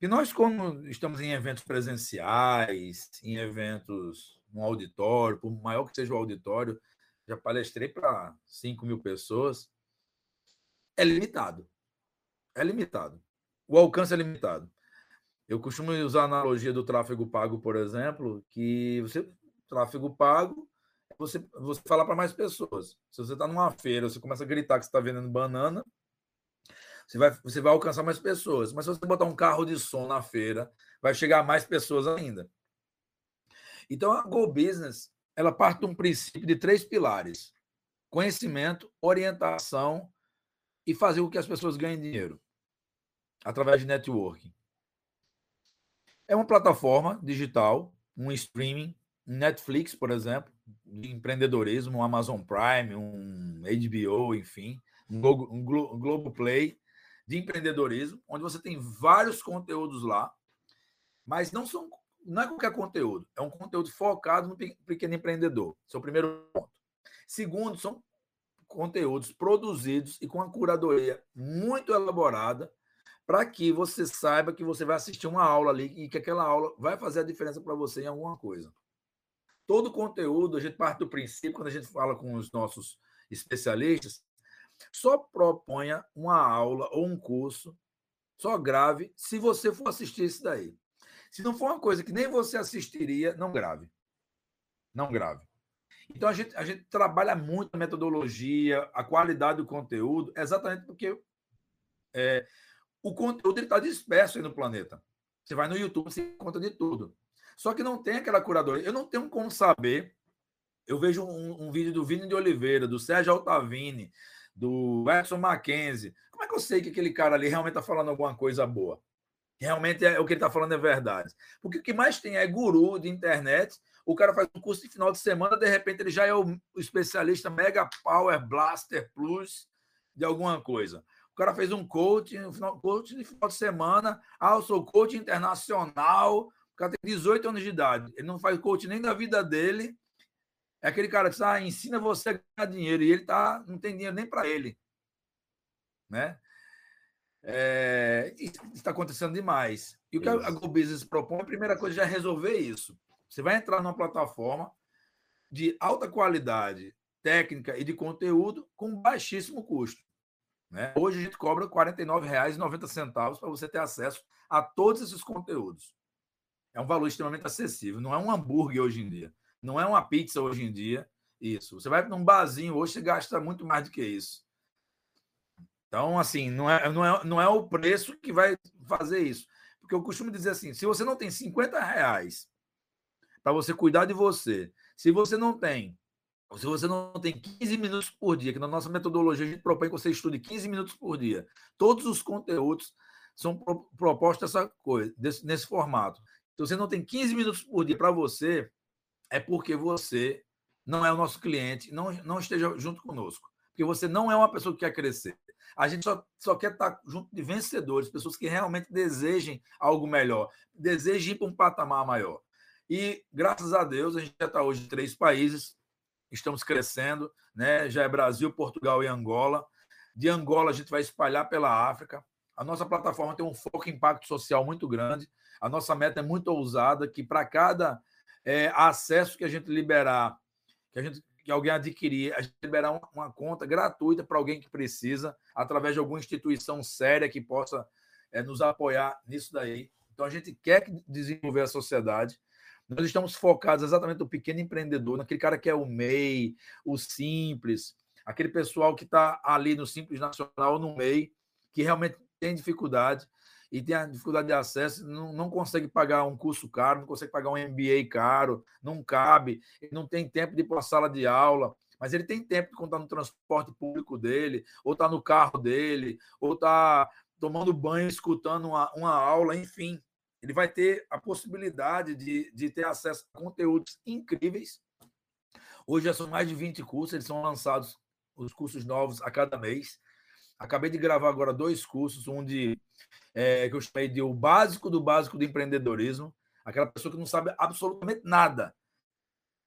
E nós, como estamos em eventos presenciais, em eventos um auditório, por maior que seja o auditório, já palestrei para 5 mil pessoas, é limitado. É limitado. O alcance é limitado. Eu costumo usar a analogia do tráfego pago, por exemplo, que você tráfego pago, você, você fala para mais pessoas. Se você está numa feira, você começa a gritar que você está vendendo banana, você vai, você vai alcançar mais pessoas. Mas se você botar um carro de som na feira, vai chegar mais pessoas ainda. Então, a Go Business ela parte de um princípio de três pilares: conhecimento, orientação e fazer com que as pessoas ganhem dinheiro através de networking. É uma plataforma digital, um streaming, um Netflix, por exemplo, de empreendedorismo, um Amazon Prime, um HBO, enfim, um Globoplay de empreendedorismo, onde você tem vários conteúdos lá, mas não são não é qualquer conteúdo, é um conteúdo focado no pequeno empreendedor. Esse é o primeiro ponto. Segundo, são conteúdos produzidos e com uma curadoria muito elaborada para que você saiba que você vai assistir uma aula ali e que aquela aula vai fazer a diferença para você em alguma coisa. Todo conteúdo, a gente parte do princípio, quando a gente fala com os nossos especialistas, só proponha uma aula ou um curso, só grave, se você for assistir isso daí. Se não for uma coisa que nem você assistiria, não grave. Não grave. Então a gente, a gente trabalha muito a metodologia, a qualidade do conteúdo, exatamente porque é, o conteúdo está disperso aí no planeta. Você vai no YouTube, você encontra de tudo. Só que não tem aquela curadoria. Eu não tenho como saber. Eu vejo um, um vídeo do Vini de Oliveira, do Sérgio Altavini, do Edson Mackenzie. Como é que eu sei que aquele cara ali realmente está falando alguma coisa boa? Realmente é, o que ele está falando é verdade. Porque o que mais tem é guru de internet. O cara faz um curso de final de semana, de repente ele já é o especialista Mega Power Blaster Plus de alguma coisa. O cara fez um coach, um final, coach de final de semana. Ah, eu sou coach internacional. O cara tem 18 anos de idade. Ele não faz coach nem da vida dele. É aquele cara que ah, ensina você a ganhar dinheiro. E ele tá, não tem dinheiro nem para ele. Né? É, está acontecendo demais. E o que isso. a Go Business propõe, a primeira coisa é resolver isso. Você vai entrar numa plataforma de alta qualidade técnica e de conteúdo com baixíssimo custo. Né? Hoje a gente cobra R$ 49,90 para você ter acesso a todos esses conteúdos. É um valor extremamente acessível. Não é um hambúrguer hoje em dia. Não é uma pizza hoje em dia. Isso. Você vai num barzinho hoje, você gasta muito mais do que isso. Então, assim, não é, não é, não é o preço que vai fazer isso. Porque eu costumo dizer assim: se você não tem 50 reais para você cuidar de você, se você não tem, se você não tem 15 minutos por dia, que na nossa metodologia a gente propõe que você estude 15 minutos por dia, todos os conteúdos são propostos dessa coisa, desse, nesse formato. Se você não tem 15 minutos por dia para você, é porque você não é o nosso cliente, não, não esteja junto conosco. Porque você não é uma pessoa que quer crescer. A gente só, só quer estar junto de vencedores, pessoas que realmente desejem algo melhor, desejem ir para um patamar maior. E, graças a Deus, a gente já está hoje em três países, estamos crescendo, né? já é Brasil, Portugal e Angola. De Angola, a gente vai espalhar pela África. A nossa plataforma tem um foco em impacto social muito grande. A nossa meta é muito ousada, que para cada é, acesso que a gente liberar, que a gente que alguém adquirir, a gente liberar uma, uma conta gratuita para alguém que precisa, através de alguma instituição séria que possa é, nos apoiar nisso daí. Então, a gente quer desenvolver a sociedade. Nós estamos focados exatamente no pequeno empreendedor, naquele cara que é o MEI, o Simples, aquele pessoal que está ali no Simples Nacional, no MEI, que realmente tem dificuldade e tem a dificuldade de acesso, não, não consegue pagar um curso caro, não consegue pagar um MBA caro, não cabe, não tem tempo de ir para a sala de aula, mas ele tem tempo de contar no transporte público dele, ou está no carro dele, ou está tomando banho, escutando uma, uma aula, enfim. Ele vai ter a possibilidade de, de ter acesso a conteúdos incríveis. Hoje já são mais de 20 cursos, eles são lançados, os cursos novos, a cada mês. Acabei de gravar agora dois cursos, um de é, que eu chamei de o básico do básico do empreendedorismo, aquela pessoa que não sabe absolutamente nada.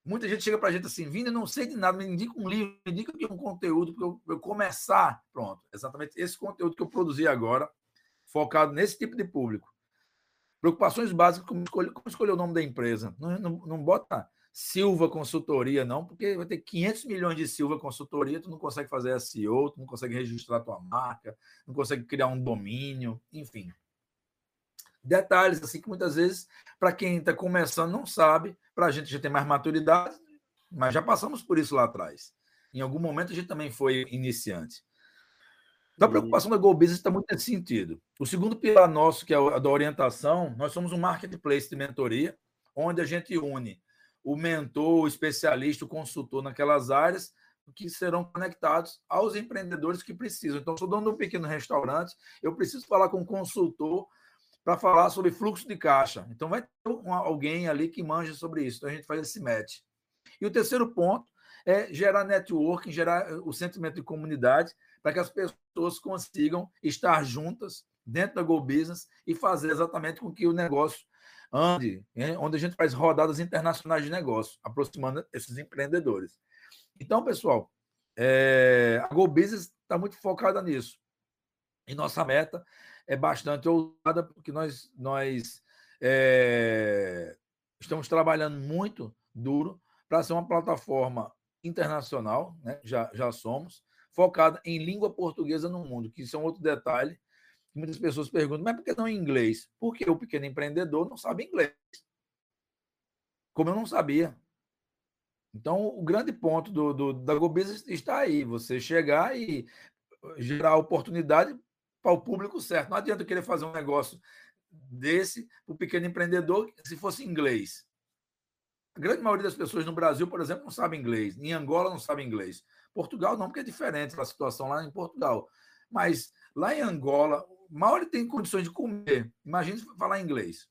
Muita gente chega para a gente assim, vindo, não sei de nada, me indica um livro, me indica um conteúdo para eu, eu, começar. Pronto, exatamente esse conteúdo que eu produzi agora, focado nesse tipo de público. Preocupações básicas, como escolher, como escolher o nome da empresa. Não, não, não bota Silva Consultoria, não, porque vai ter 500 milhões de Silva Consultoria, tu não consegue fazer SEO, tu não consegue registrar tua marca, não consegue criar um domínio, enfim. Detalhes assim que muitas vezes, para quem está começando, não sabe, para a gente já tem mais maturidade, mas já passamos por isso lá atrás. Em algum momento a gente também foi iniciante. Então, a preocupação da Go Business está muito nesse sentido. O segundo pilar nosso, que é a da orientação, nós somos um marketplace de mentoria, onde a gente une o mentor, o especialista, o consultor naquelas áreas que serão conectados aos empreendedores que precisam. Então, sou dono de um pequeno restaurante, eu preciso falar com um consultor para falar sobre fluxo de caixa. Então, vai ter alguém ali que manja sobre isso. Então, a gente faz esse match. E o terceiro ponto é gerar networking, gerar eh, o sentimento de comunidade, para que as pessoas consigam estar juntas dentro da Go Business e fazer exatamente com que o negócio ande, né, onde a gente faz rodadas internacionais de negócio, aproximando esses empreendedores. Então, pessoal, é, a Go Business está muito focada nisso. E nossa meta é bastante ousada, porque nós, nós é, estamos trabalhando muito duro para ser uma plataforma internacional, né? já, já somos, focada em língua portuguesa no mundo, que isso é um outro detalhe Muitas pessoas perguntam, mas por que não em inglês? Porque o pequeno empreendedor não sabe inglês. Como eu não sabia. Então, o grande ponto do, do da GoBusiness está aí, você chegar e gerar oportunidade para o público certo. Não adianta querer fazer um negócio desse para o pequeno empreendedor se fosse inglês. A grande maioria das pessoas no Brasil, por exemplo, não sabe inglês. Em Angola não sabe inglês. Portugal não, porque é diferente a situação lá em Portugal. Mas lá em Angola, mal ele tem condições de comer. Imagina falar inglês.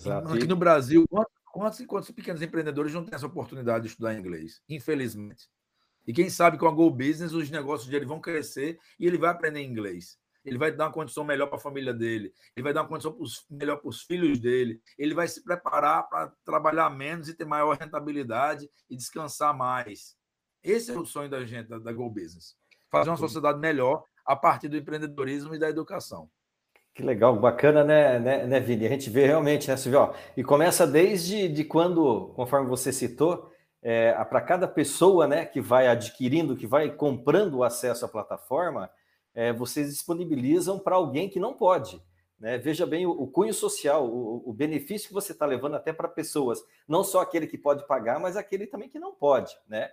Exato. Aqui no Brasil, quantos e quantos pequenos empreendedores não têm essa oportunidade de estudar inglês? Infelizmente. E quem sabe com a Go Business os negócios dele vão crescer e ele vai aprender inglês. Ele vai dar uma condição melhor para a família dele, ele vai dar uma condição melhor para os filhos dele, ele vai se preparar para trabalhar menos e ter maior rentabilidade e descansar mais. Esse é o sonho da gente, da, da Go Business. Fazer uma sociedade melhor a partir do empreendedorismo e da educação. Que legal, bacana, né, né, né Vini? A gente vê realmente, né, Silvio? E começa desde de quando, conforme você citou, é, para cada pessoa né, que vai adquirindo, que vai comprando o acesso à plataforma, é, vocês disponibilizam para alguém que não pode. Né? Veja bem o, o cunho social, o, o, benefício que você está levando até para pessoas, não só aquele que pode pagar, mas aquele também que não pode. Né?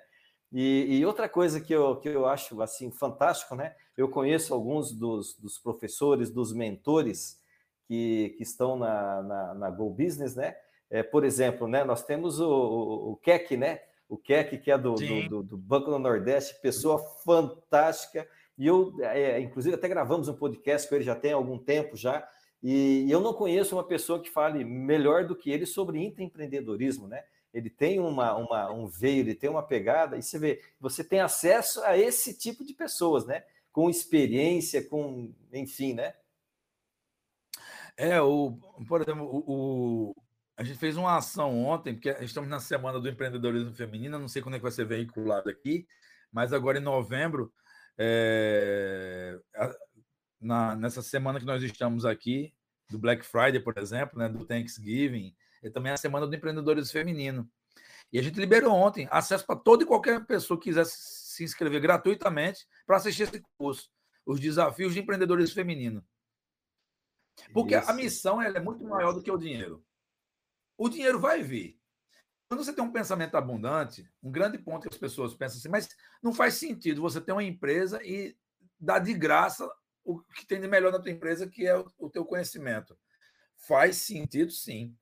E, e, outra coisa que eu, que eu acho assim fantástico, né? Eu conheço alguns dos, dos professores, dos mentores que, que estão na, na, na Go Business, né? É, por exemplo, né? Nós temos o, o, o Keck, né? O Keck, que é do, do, do, do, Banco do Nordeste, pessoa fantástica. E eu, é, inclusive, até gravamos um podcast com ele já tem algum tempo já. E eu não conheço uma pessoa que fale melhor do que ele sobre empreendedorismo, né? ele tem uma, uma, um veio, ele tem uma pegada, e você vê, você tem acesso a esse tipo de pessoas, né? Com experiência, com, enfim, né? É, o, por exemplo, o, o, a gente fez uma ação ontem, porque estamos na semana do empreendedorismo feminino, não sei quando é que vai ser veiculado aqui, mas agora em novembro, é, na, nessa semana que nós estamos aqui, do Black Friday, por exemplo, né, do Thanksgiving, é também a Semana do Empreendedorismo Feminino. E a gente liberou ontem acesso para toda e qualquer pessoa que quisesse se inscrever gratuitamente para assistir esse curso, Os Desafios de Empreendedorismo Feminino. Porque Isso. a missão é muito maior do que o dinheiro. O dinheiro vai vir. Quando você tem um pensamento abundante, um grande ponto que as pessoas pensam assim, mas não faz sentido você ter uma empresa e dar de graça o que tem de melhor na tua empresa, que é o, teu conhecimento. Faz sentido, sim.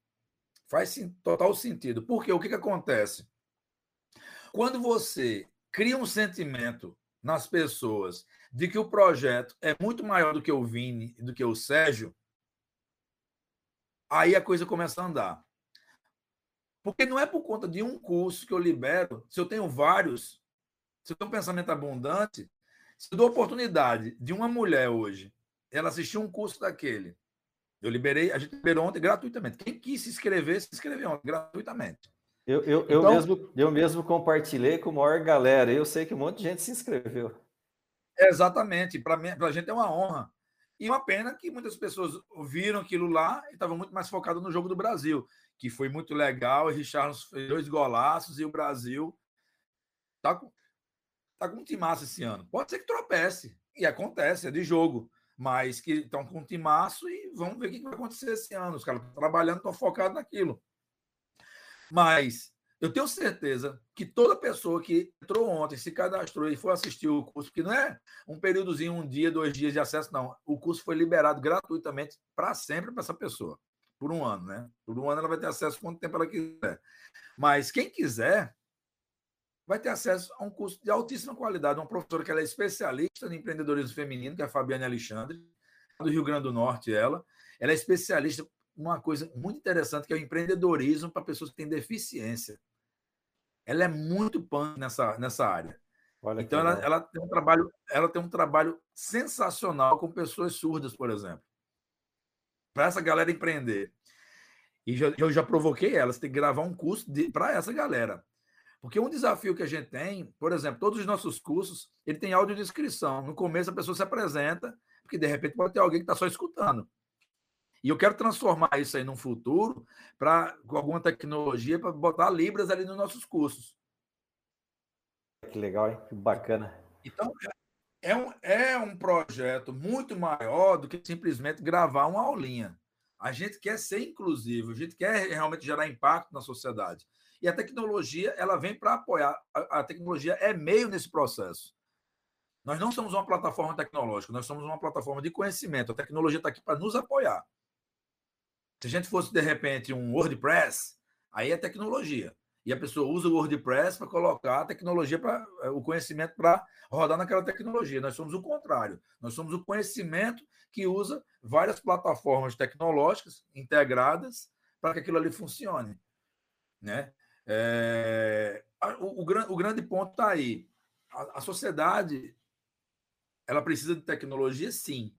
Faz total sentido. Porque o que, que acontece? Quando você cria um sentimento nas pessoas de que o projeto é muito maior do que o Vini do que o Sérgio, aí a coisa começa a andar. Porque não é por conta de um curso que eu libero, se eu tenho vários, se eu tenho um pensamento abundante, se eu dou oportunidade de uma mulher hoje, ela assistir um curso daquele, eu liberei, a gente liberou ontem gratuitamente. Quem quis se inscrever, se inscreveu ontem gratuitamente. Eu, eu, então, eu, mesmo, eu mesmo compartilhei com a maior galera. Eu sei que um monte de gente se inscreveu. Exatamente. Para a gente é uma honra. E uma pena que muitas pessoas viram aquilo lá e estavam muito mais focadas no jogo do Brasil, que foi muito legal. E Richard fez dois golaços e o Brasil tá com, tá com um timaço esse ano. Pode ser que tropece. E acontece, é de jogo mas que estão com um timaço e vamos ver o que vai acontecer esse ano. Os caras estão trabalhando, estão focados naquilo. Mas eu tenho certeza que toda pessoa que entrou ontem, se cadastrou e foi assistir o curso, que não é um períodozinho, um dia, dois dias de acesso, não. O curso foi liberado gratuitamente para sempre para essa pessoa, por um ano, né? Por um ano ela vai ter acesso quanto tempo ela quiser. Mas quem quiser, vai ter acesso a um curso de altíssima qualidade. Uma professora que ela é especialista em empreendedorismo feminino, que é a Fabiane Alexandre, do Rio Grande do Norte, ela. Ela é especialista uma coisa muito interessante, que é o empreendedorismo para pessoas que têm deficiência. Ela é muito punk nessa, nessa área. Olha então, ela, ela, tem um trabalho, ela tem um trabalho sensacional com pessoas surdas, por exemplo. Para essa galera empreender. E já, eu já provoquei ela, você tem que gravar um curso para essa galera. Porque um desafio que a gente tem, por exemplo, todos os nossos cursos, ele tem audiodescrição. No começo a pessoa se apresenta, porque de repente pode ter alguém que está só escutando. E eu quero transformar isso aí num futuro para com alguma tecnologia para botar libras ali nos nossos cursos. Que legal, hein? Que bacana. Então, é um, é um projeto muito maior do que simplesmente gravar uma aulinha. A gente quer ser inclusivo, a gente quer realmente gerar impacto na sociedade. E a tecnologia, ela vem para apoiar. A, a tecnologia é meio nesse processo. Nós não somos uma plataforma tecnológica, nós somos uma plataforma de conhecimento. A tecnologia está aqui para nos apoiar. Se a gente fosse, de repente, um WordPress, aí é tecnologia. E a pessoa usa o WordPress para colocar a tecnologia, para eh, o conhecimento para rodar naquela tecnologia. Nós somos o contrário. Nós somos o conhecimento que usa várias plataformas tecnológicas integradas para que aquilo ali funcione. Né? É, o, o, o, grande ponto está aí. A, a, sociedade ela precisa de tecnologia, sim.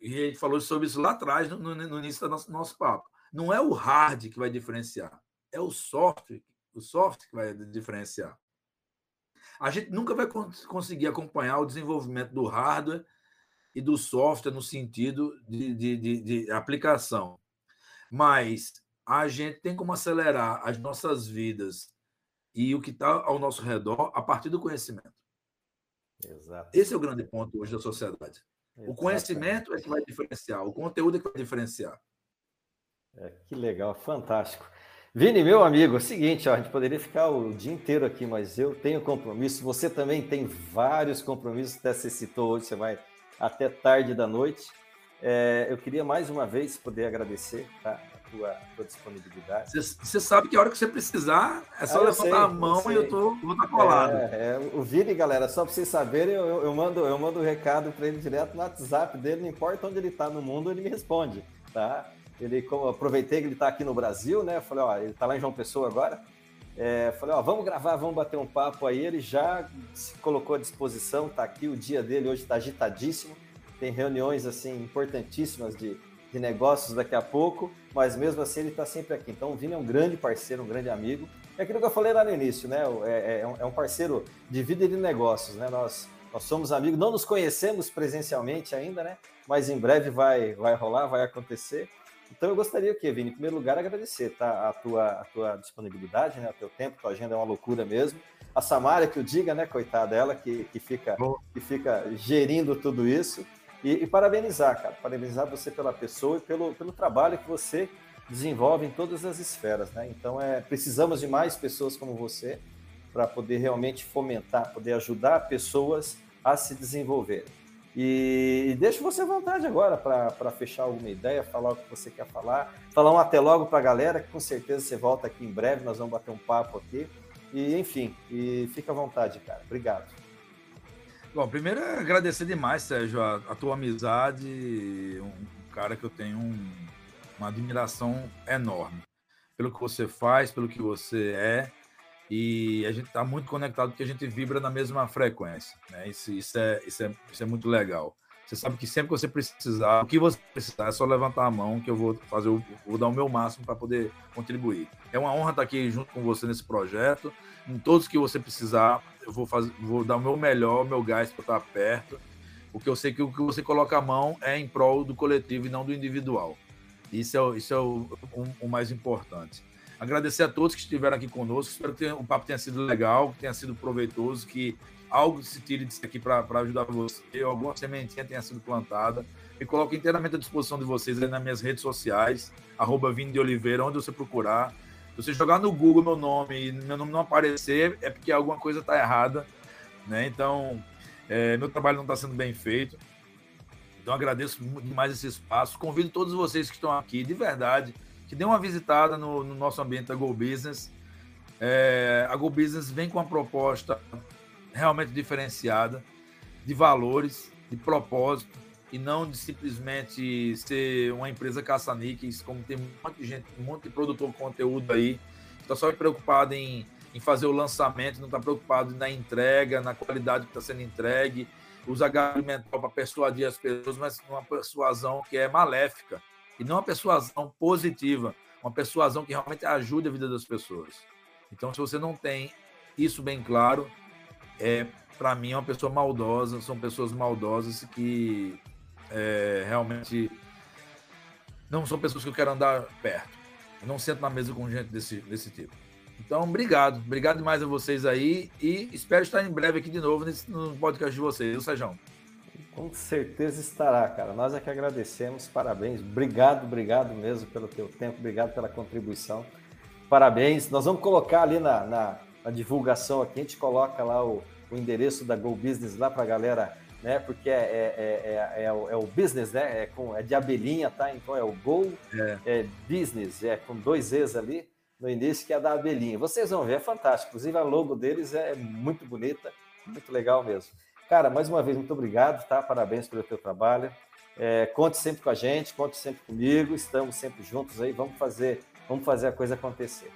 E a gente falou sobre isso lá atrás, no, no, no início do nosso, nosso papo. Não é o hard que vai diferenciar, é o software, o software que vai diferenciar. A gente nunca vai conseguir acompanhar o desenvolvimento do hardware e do software no sentido de, de, de, de aplicação. Mas a gente tem como acelerar as nossas vidas e o que está ao nosso redor a partir do conhecimento. Exato. Esse é o grande ponto hoje da sociedade. Exatamente. O conhecimento é que vai diferenciar, o conteúdo é que vai diferenciar. É, que legal, fantástico. Vini, meu amigo, é o seguinte, ó, a gente poderia ficar o dia inteiro aqui, mas eu tenho compromisso. Você também tem vários compromissos, até você citou hoje, você vai até tarde da noite. É, eu queria mais uma vez poder agradecer tá, tua, tua disponibilidade. Você sabe que a hora que você precisar, é só ah, levantar sei, a mão eu e eu tô, vou estar colado. É, é, o Vini, galera, só para vocês saberem, eu, eu, eu, mando eu mando o um recado para ele direto no WhatsApp dele, não importa onde ele está no mundo, ele me responde, tá? Ele, como aproveitei que ele está aqui no Brasil, né? Falei, ó, ele está lá em João Pessoa agora. É, falei, ó, vamos gravar, vamos bater um papo aí. Ele já se colocou à disposição, está aqui. O dia dele hoje está agitadíssimo. Tem reuniões assim importantíssimas de, de negócios daqui a pouco, mas mesmo assim ele está sempre aqui. Então o Vini é um grande parceiro, um grande amigo. É aquilo que eu falei lá no início, né? É, é, é um parceiro de vida e de negócios, né? Nós, nós somos amigos, não nos conhecemos presencialmente ainda, né? Mas em breve vai, vai rolar, vai acontecer. Então eu gostaria que, Vini, em primeiro lugar, agradecer tá, a, tua, a tua disponibilidade, né, o teu tempo, tua agenda é uma loucura mesmo. A Samara, que o diga, né, coitada dela, que, que, fica, que fica gerindo tudo isso. E, e, parabenizar, cara, parabenizar você pela pessoa e pelo, pelo trabalho que você desenvolve em todas as esferas, né? Então, é, precisamos de mais pessoas como você para poder realmente fomentar, poder ajudar pessoas a se desenvolverem. E, e deixo você à vontade agora para fechar alguma ideia, falar o que você quer falar, falar um até logo para a galera, que com certeza você volta aqui em breve, nós vamos bater um papo aqui. E enfim, e fica à vontade, cara. Obrigado. Bom, primeiro é agradecer demais, Sérgio, a, a tua amizade, um cara que eu tenho um, uma admiração enorme pelo que você faz, pelo que você é e a gente está muito conectado porque a gente vibra na mesma frequência. Né? Isso, isso, é, isso, é, isso é muito legal. Você sabe que sempre que você precisar, o que você precisar, é só levantar a mão que eu vou fazer, vou dar o meu máximo para poder contribuir. É uma honra estar aqui junto com você nesse projeto. Em todos que você precisar, eu vou fazer, vou dar o meu melhor, o meu gás para estar perto, porque eu sei que o que você coloca a mão é em prol do coletivo e não do individual. Isso é, isso é o, o, o mais importante. Agradecer a todos que estiveram aqui conosco. Espero que o papo tenha sido legal, que tenha sido proveitoso, que algo se tire disso aqui para ajudar você, alguma sementinha tenha sido plantada. Me coloco inteiramente à disposição de vocês aí nas minhas redes sociais, arroba Vini de Oliveira, onde você procurar. Você jogar no Google meu nome e meu nome não aparecer, é porque alguma coisa está errada. Né? Então, é, meu trabalho não está sendo bem feito. Então, agradeço demais esse espaço. Convido todos vocês que estão aqui, de verdade, que dê uma visitada no, no nosso ambiente da Go Business. É, a Go Business vem com uma proposta realmente diferenciada de valores, de propósito, e não de simplesmente ser uma empresa caça-níqueis, como tem um monte de gente, um monte de produtor de conteúdo aí, está só preocupado em, em fazer o lançamento, não está preocupado na entrega, na qualidade que está sendo entregue, usa gasto mental para persuadir as pessoas, mas uma persuasão que é maléfica, e não uma persuasão positiva, uma persuasão que realmente ajude a vida das pessoas. Então, se você não tem isso bem claro, é para mim é uma pessoa maldosa, são pessoas maldosas que é, realmente não são pessoas que eu quero andar perto. Eu não sento na mesa com gente desse, desse tipo. Então, obrigado. Obrigado demais a vocês aí e espero estar em breve aqui de novo nesse, no podcast de vocês, viu, Sérgio? Com certeza estará, cara. Nós é que agradecemos, parabéns. Obrigado, obrigado mesmo pelo teu tempo, obrigado pela contribuição. Parabéns. Nós vamos colocar ali na, na, na divulgação aqui, a gente coloca lá o, o endereço da Go Business lá para a galera, né? Porque é, é, é, é, o, é o business, né? É, com, é de abelhinha, tá? Então é o Go é. Business, é com dois E's ali no início, que é da abelhinha. Vocês vão ver, é fantástico. Inclusive a logo deles é muito bonita, muito legal mesmo. Cara, mais uma vez, muito obrigado, tá? Parabéns pelo teu trabalho. É, conte sempre com a gente, conte sempre comigo, estamos sempre juntos aí, vamos fazer, vamos fazer a coisa acontecer.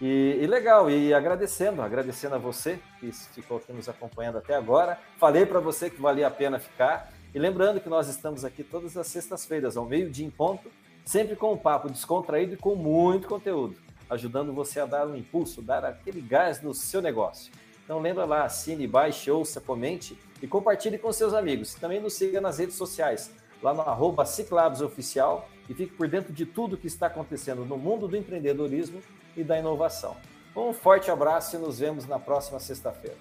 E, e, legal, e agradecendo, agradecendo a você que ficou aqui nos acompanhando até agora. Falei para você que valia a pena ficar. E lembrando que nós estamos aqui todas as sextas-feiras, ao meio-dia em ponto, sempre com um papo descontraído e com muito conteúdo, ajudando você a dar um impulso, dar aquele gás no seu negócio. Então lembra lá, assine, baixe, ouça, comente e compartilhe com seus amigos. Também nos siga nas redes sociais, lá no arroba Oficial e fique por dentro de tudo que está acontecendo no mundo do empreendedorismo e da inovação. Um forte abraço e nos vemos na próxima sexta-feira.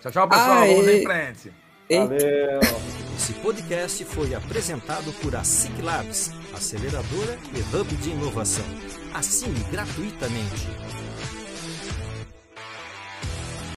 Tchau, tchau, pessoal. Aê. Vamos em frente. Valeu. Esse podcast foi apresentado por a SIC Labs, aceleradora e hub de inovação. Assine gratuitamente.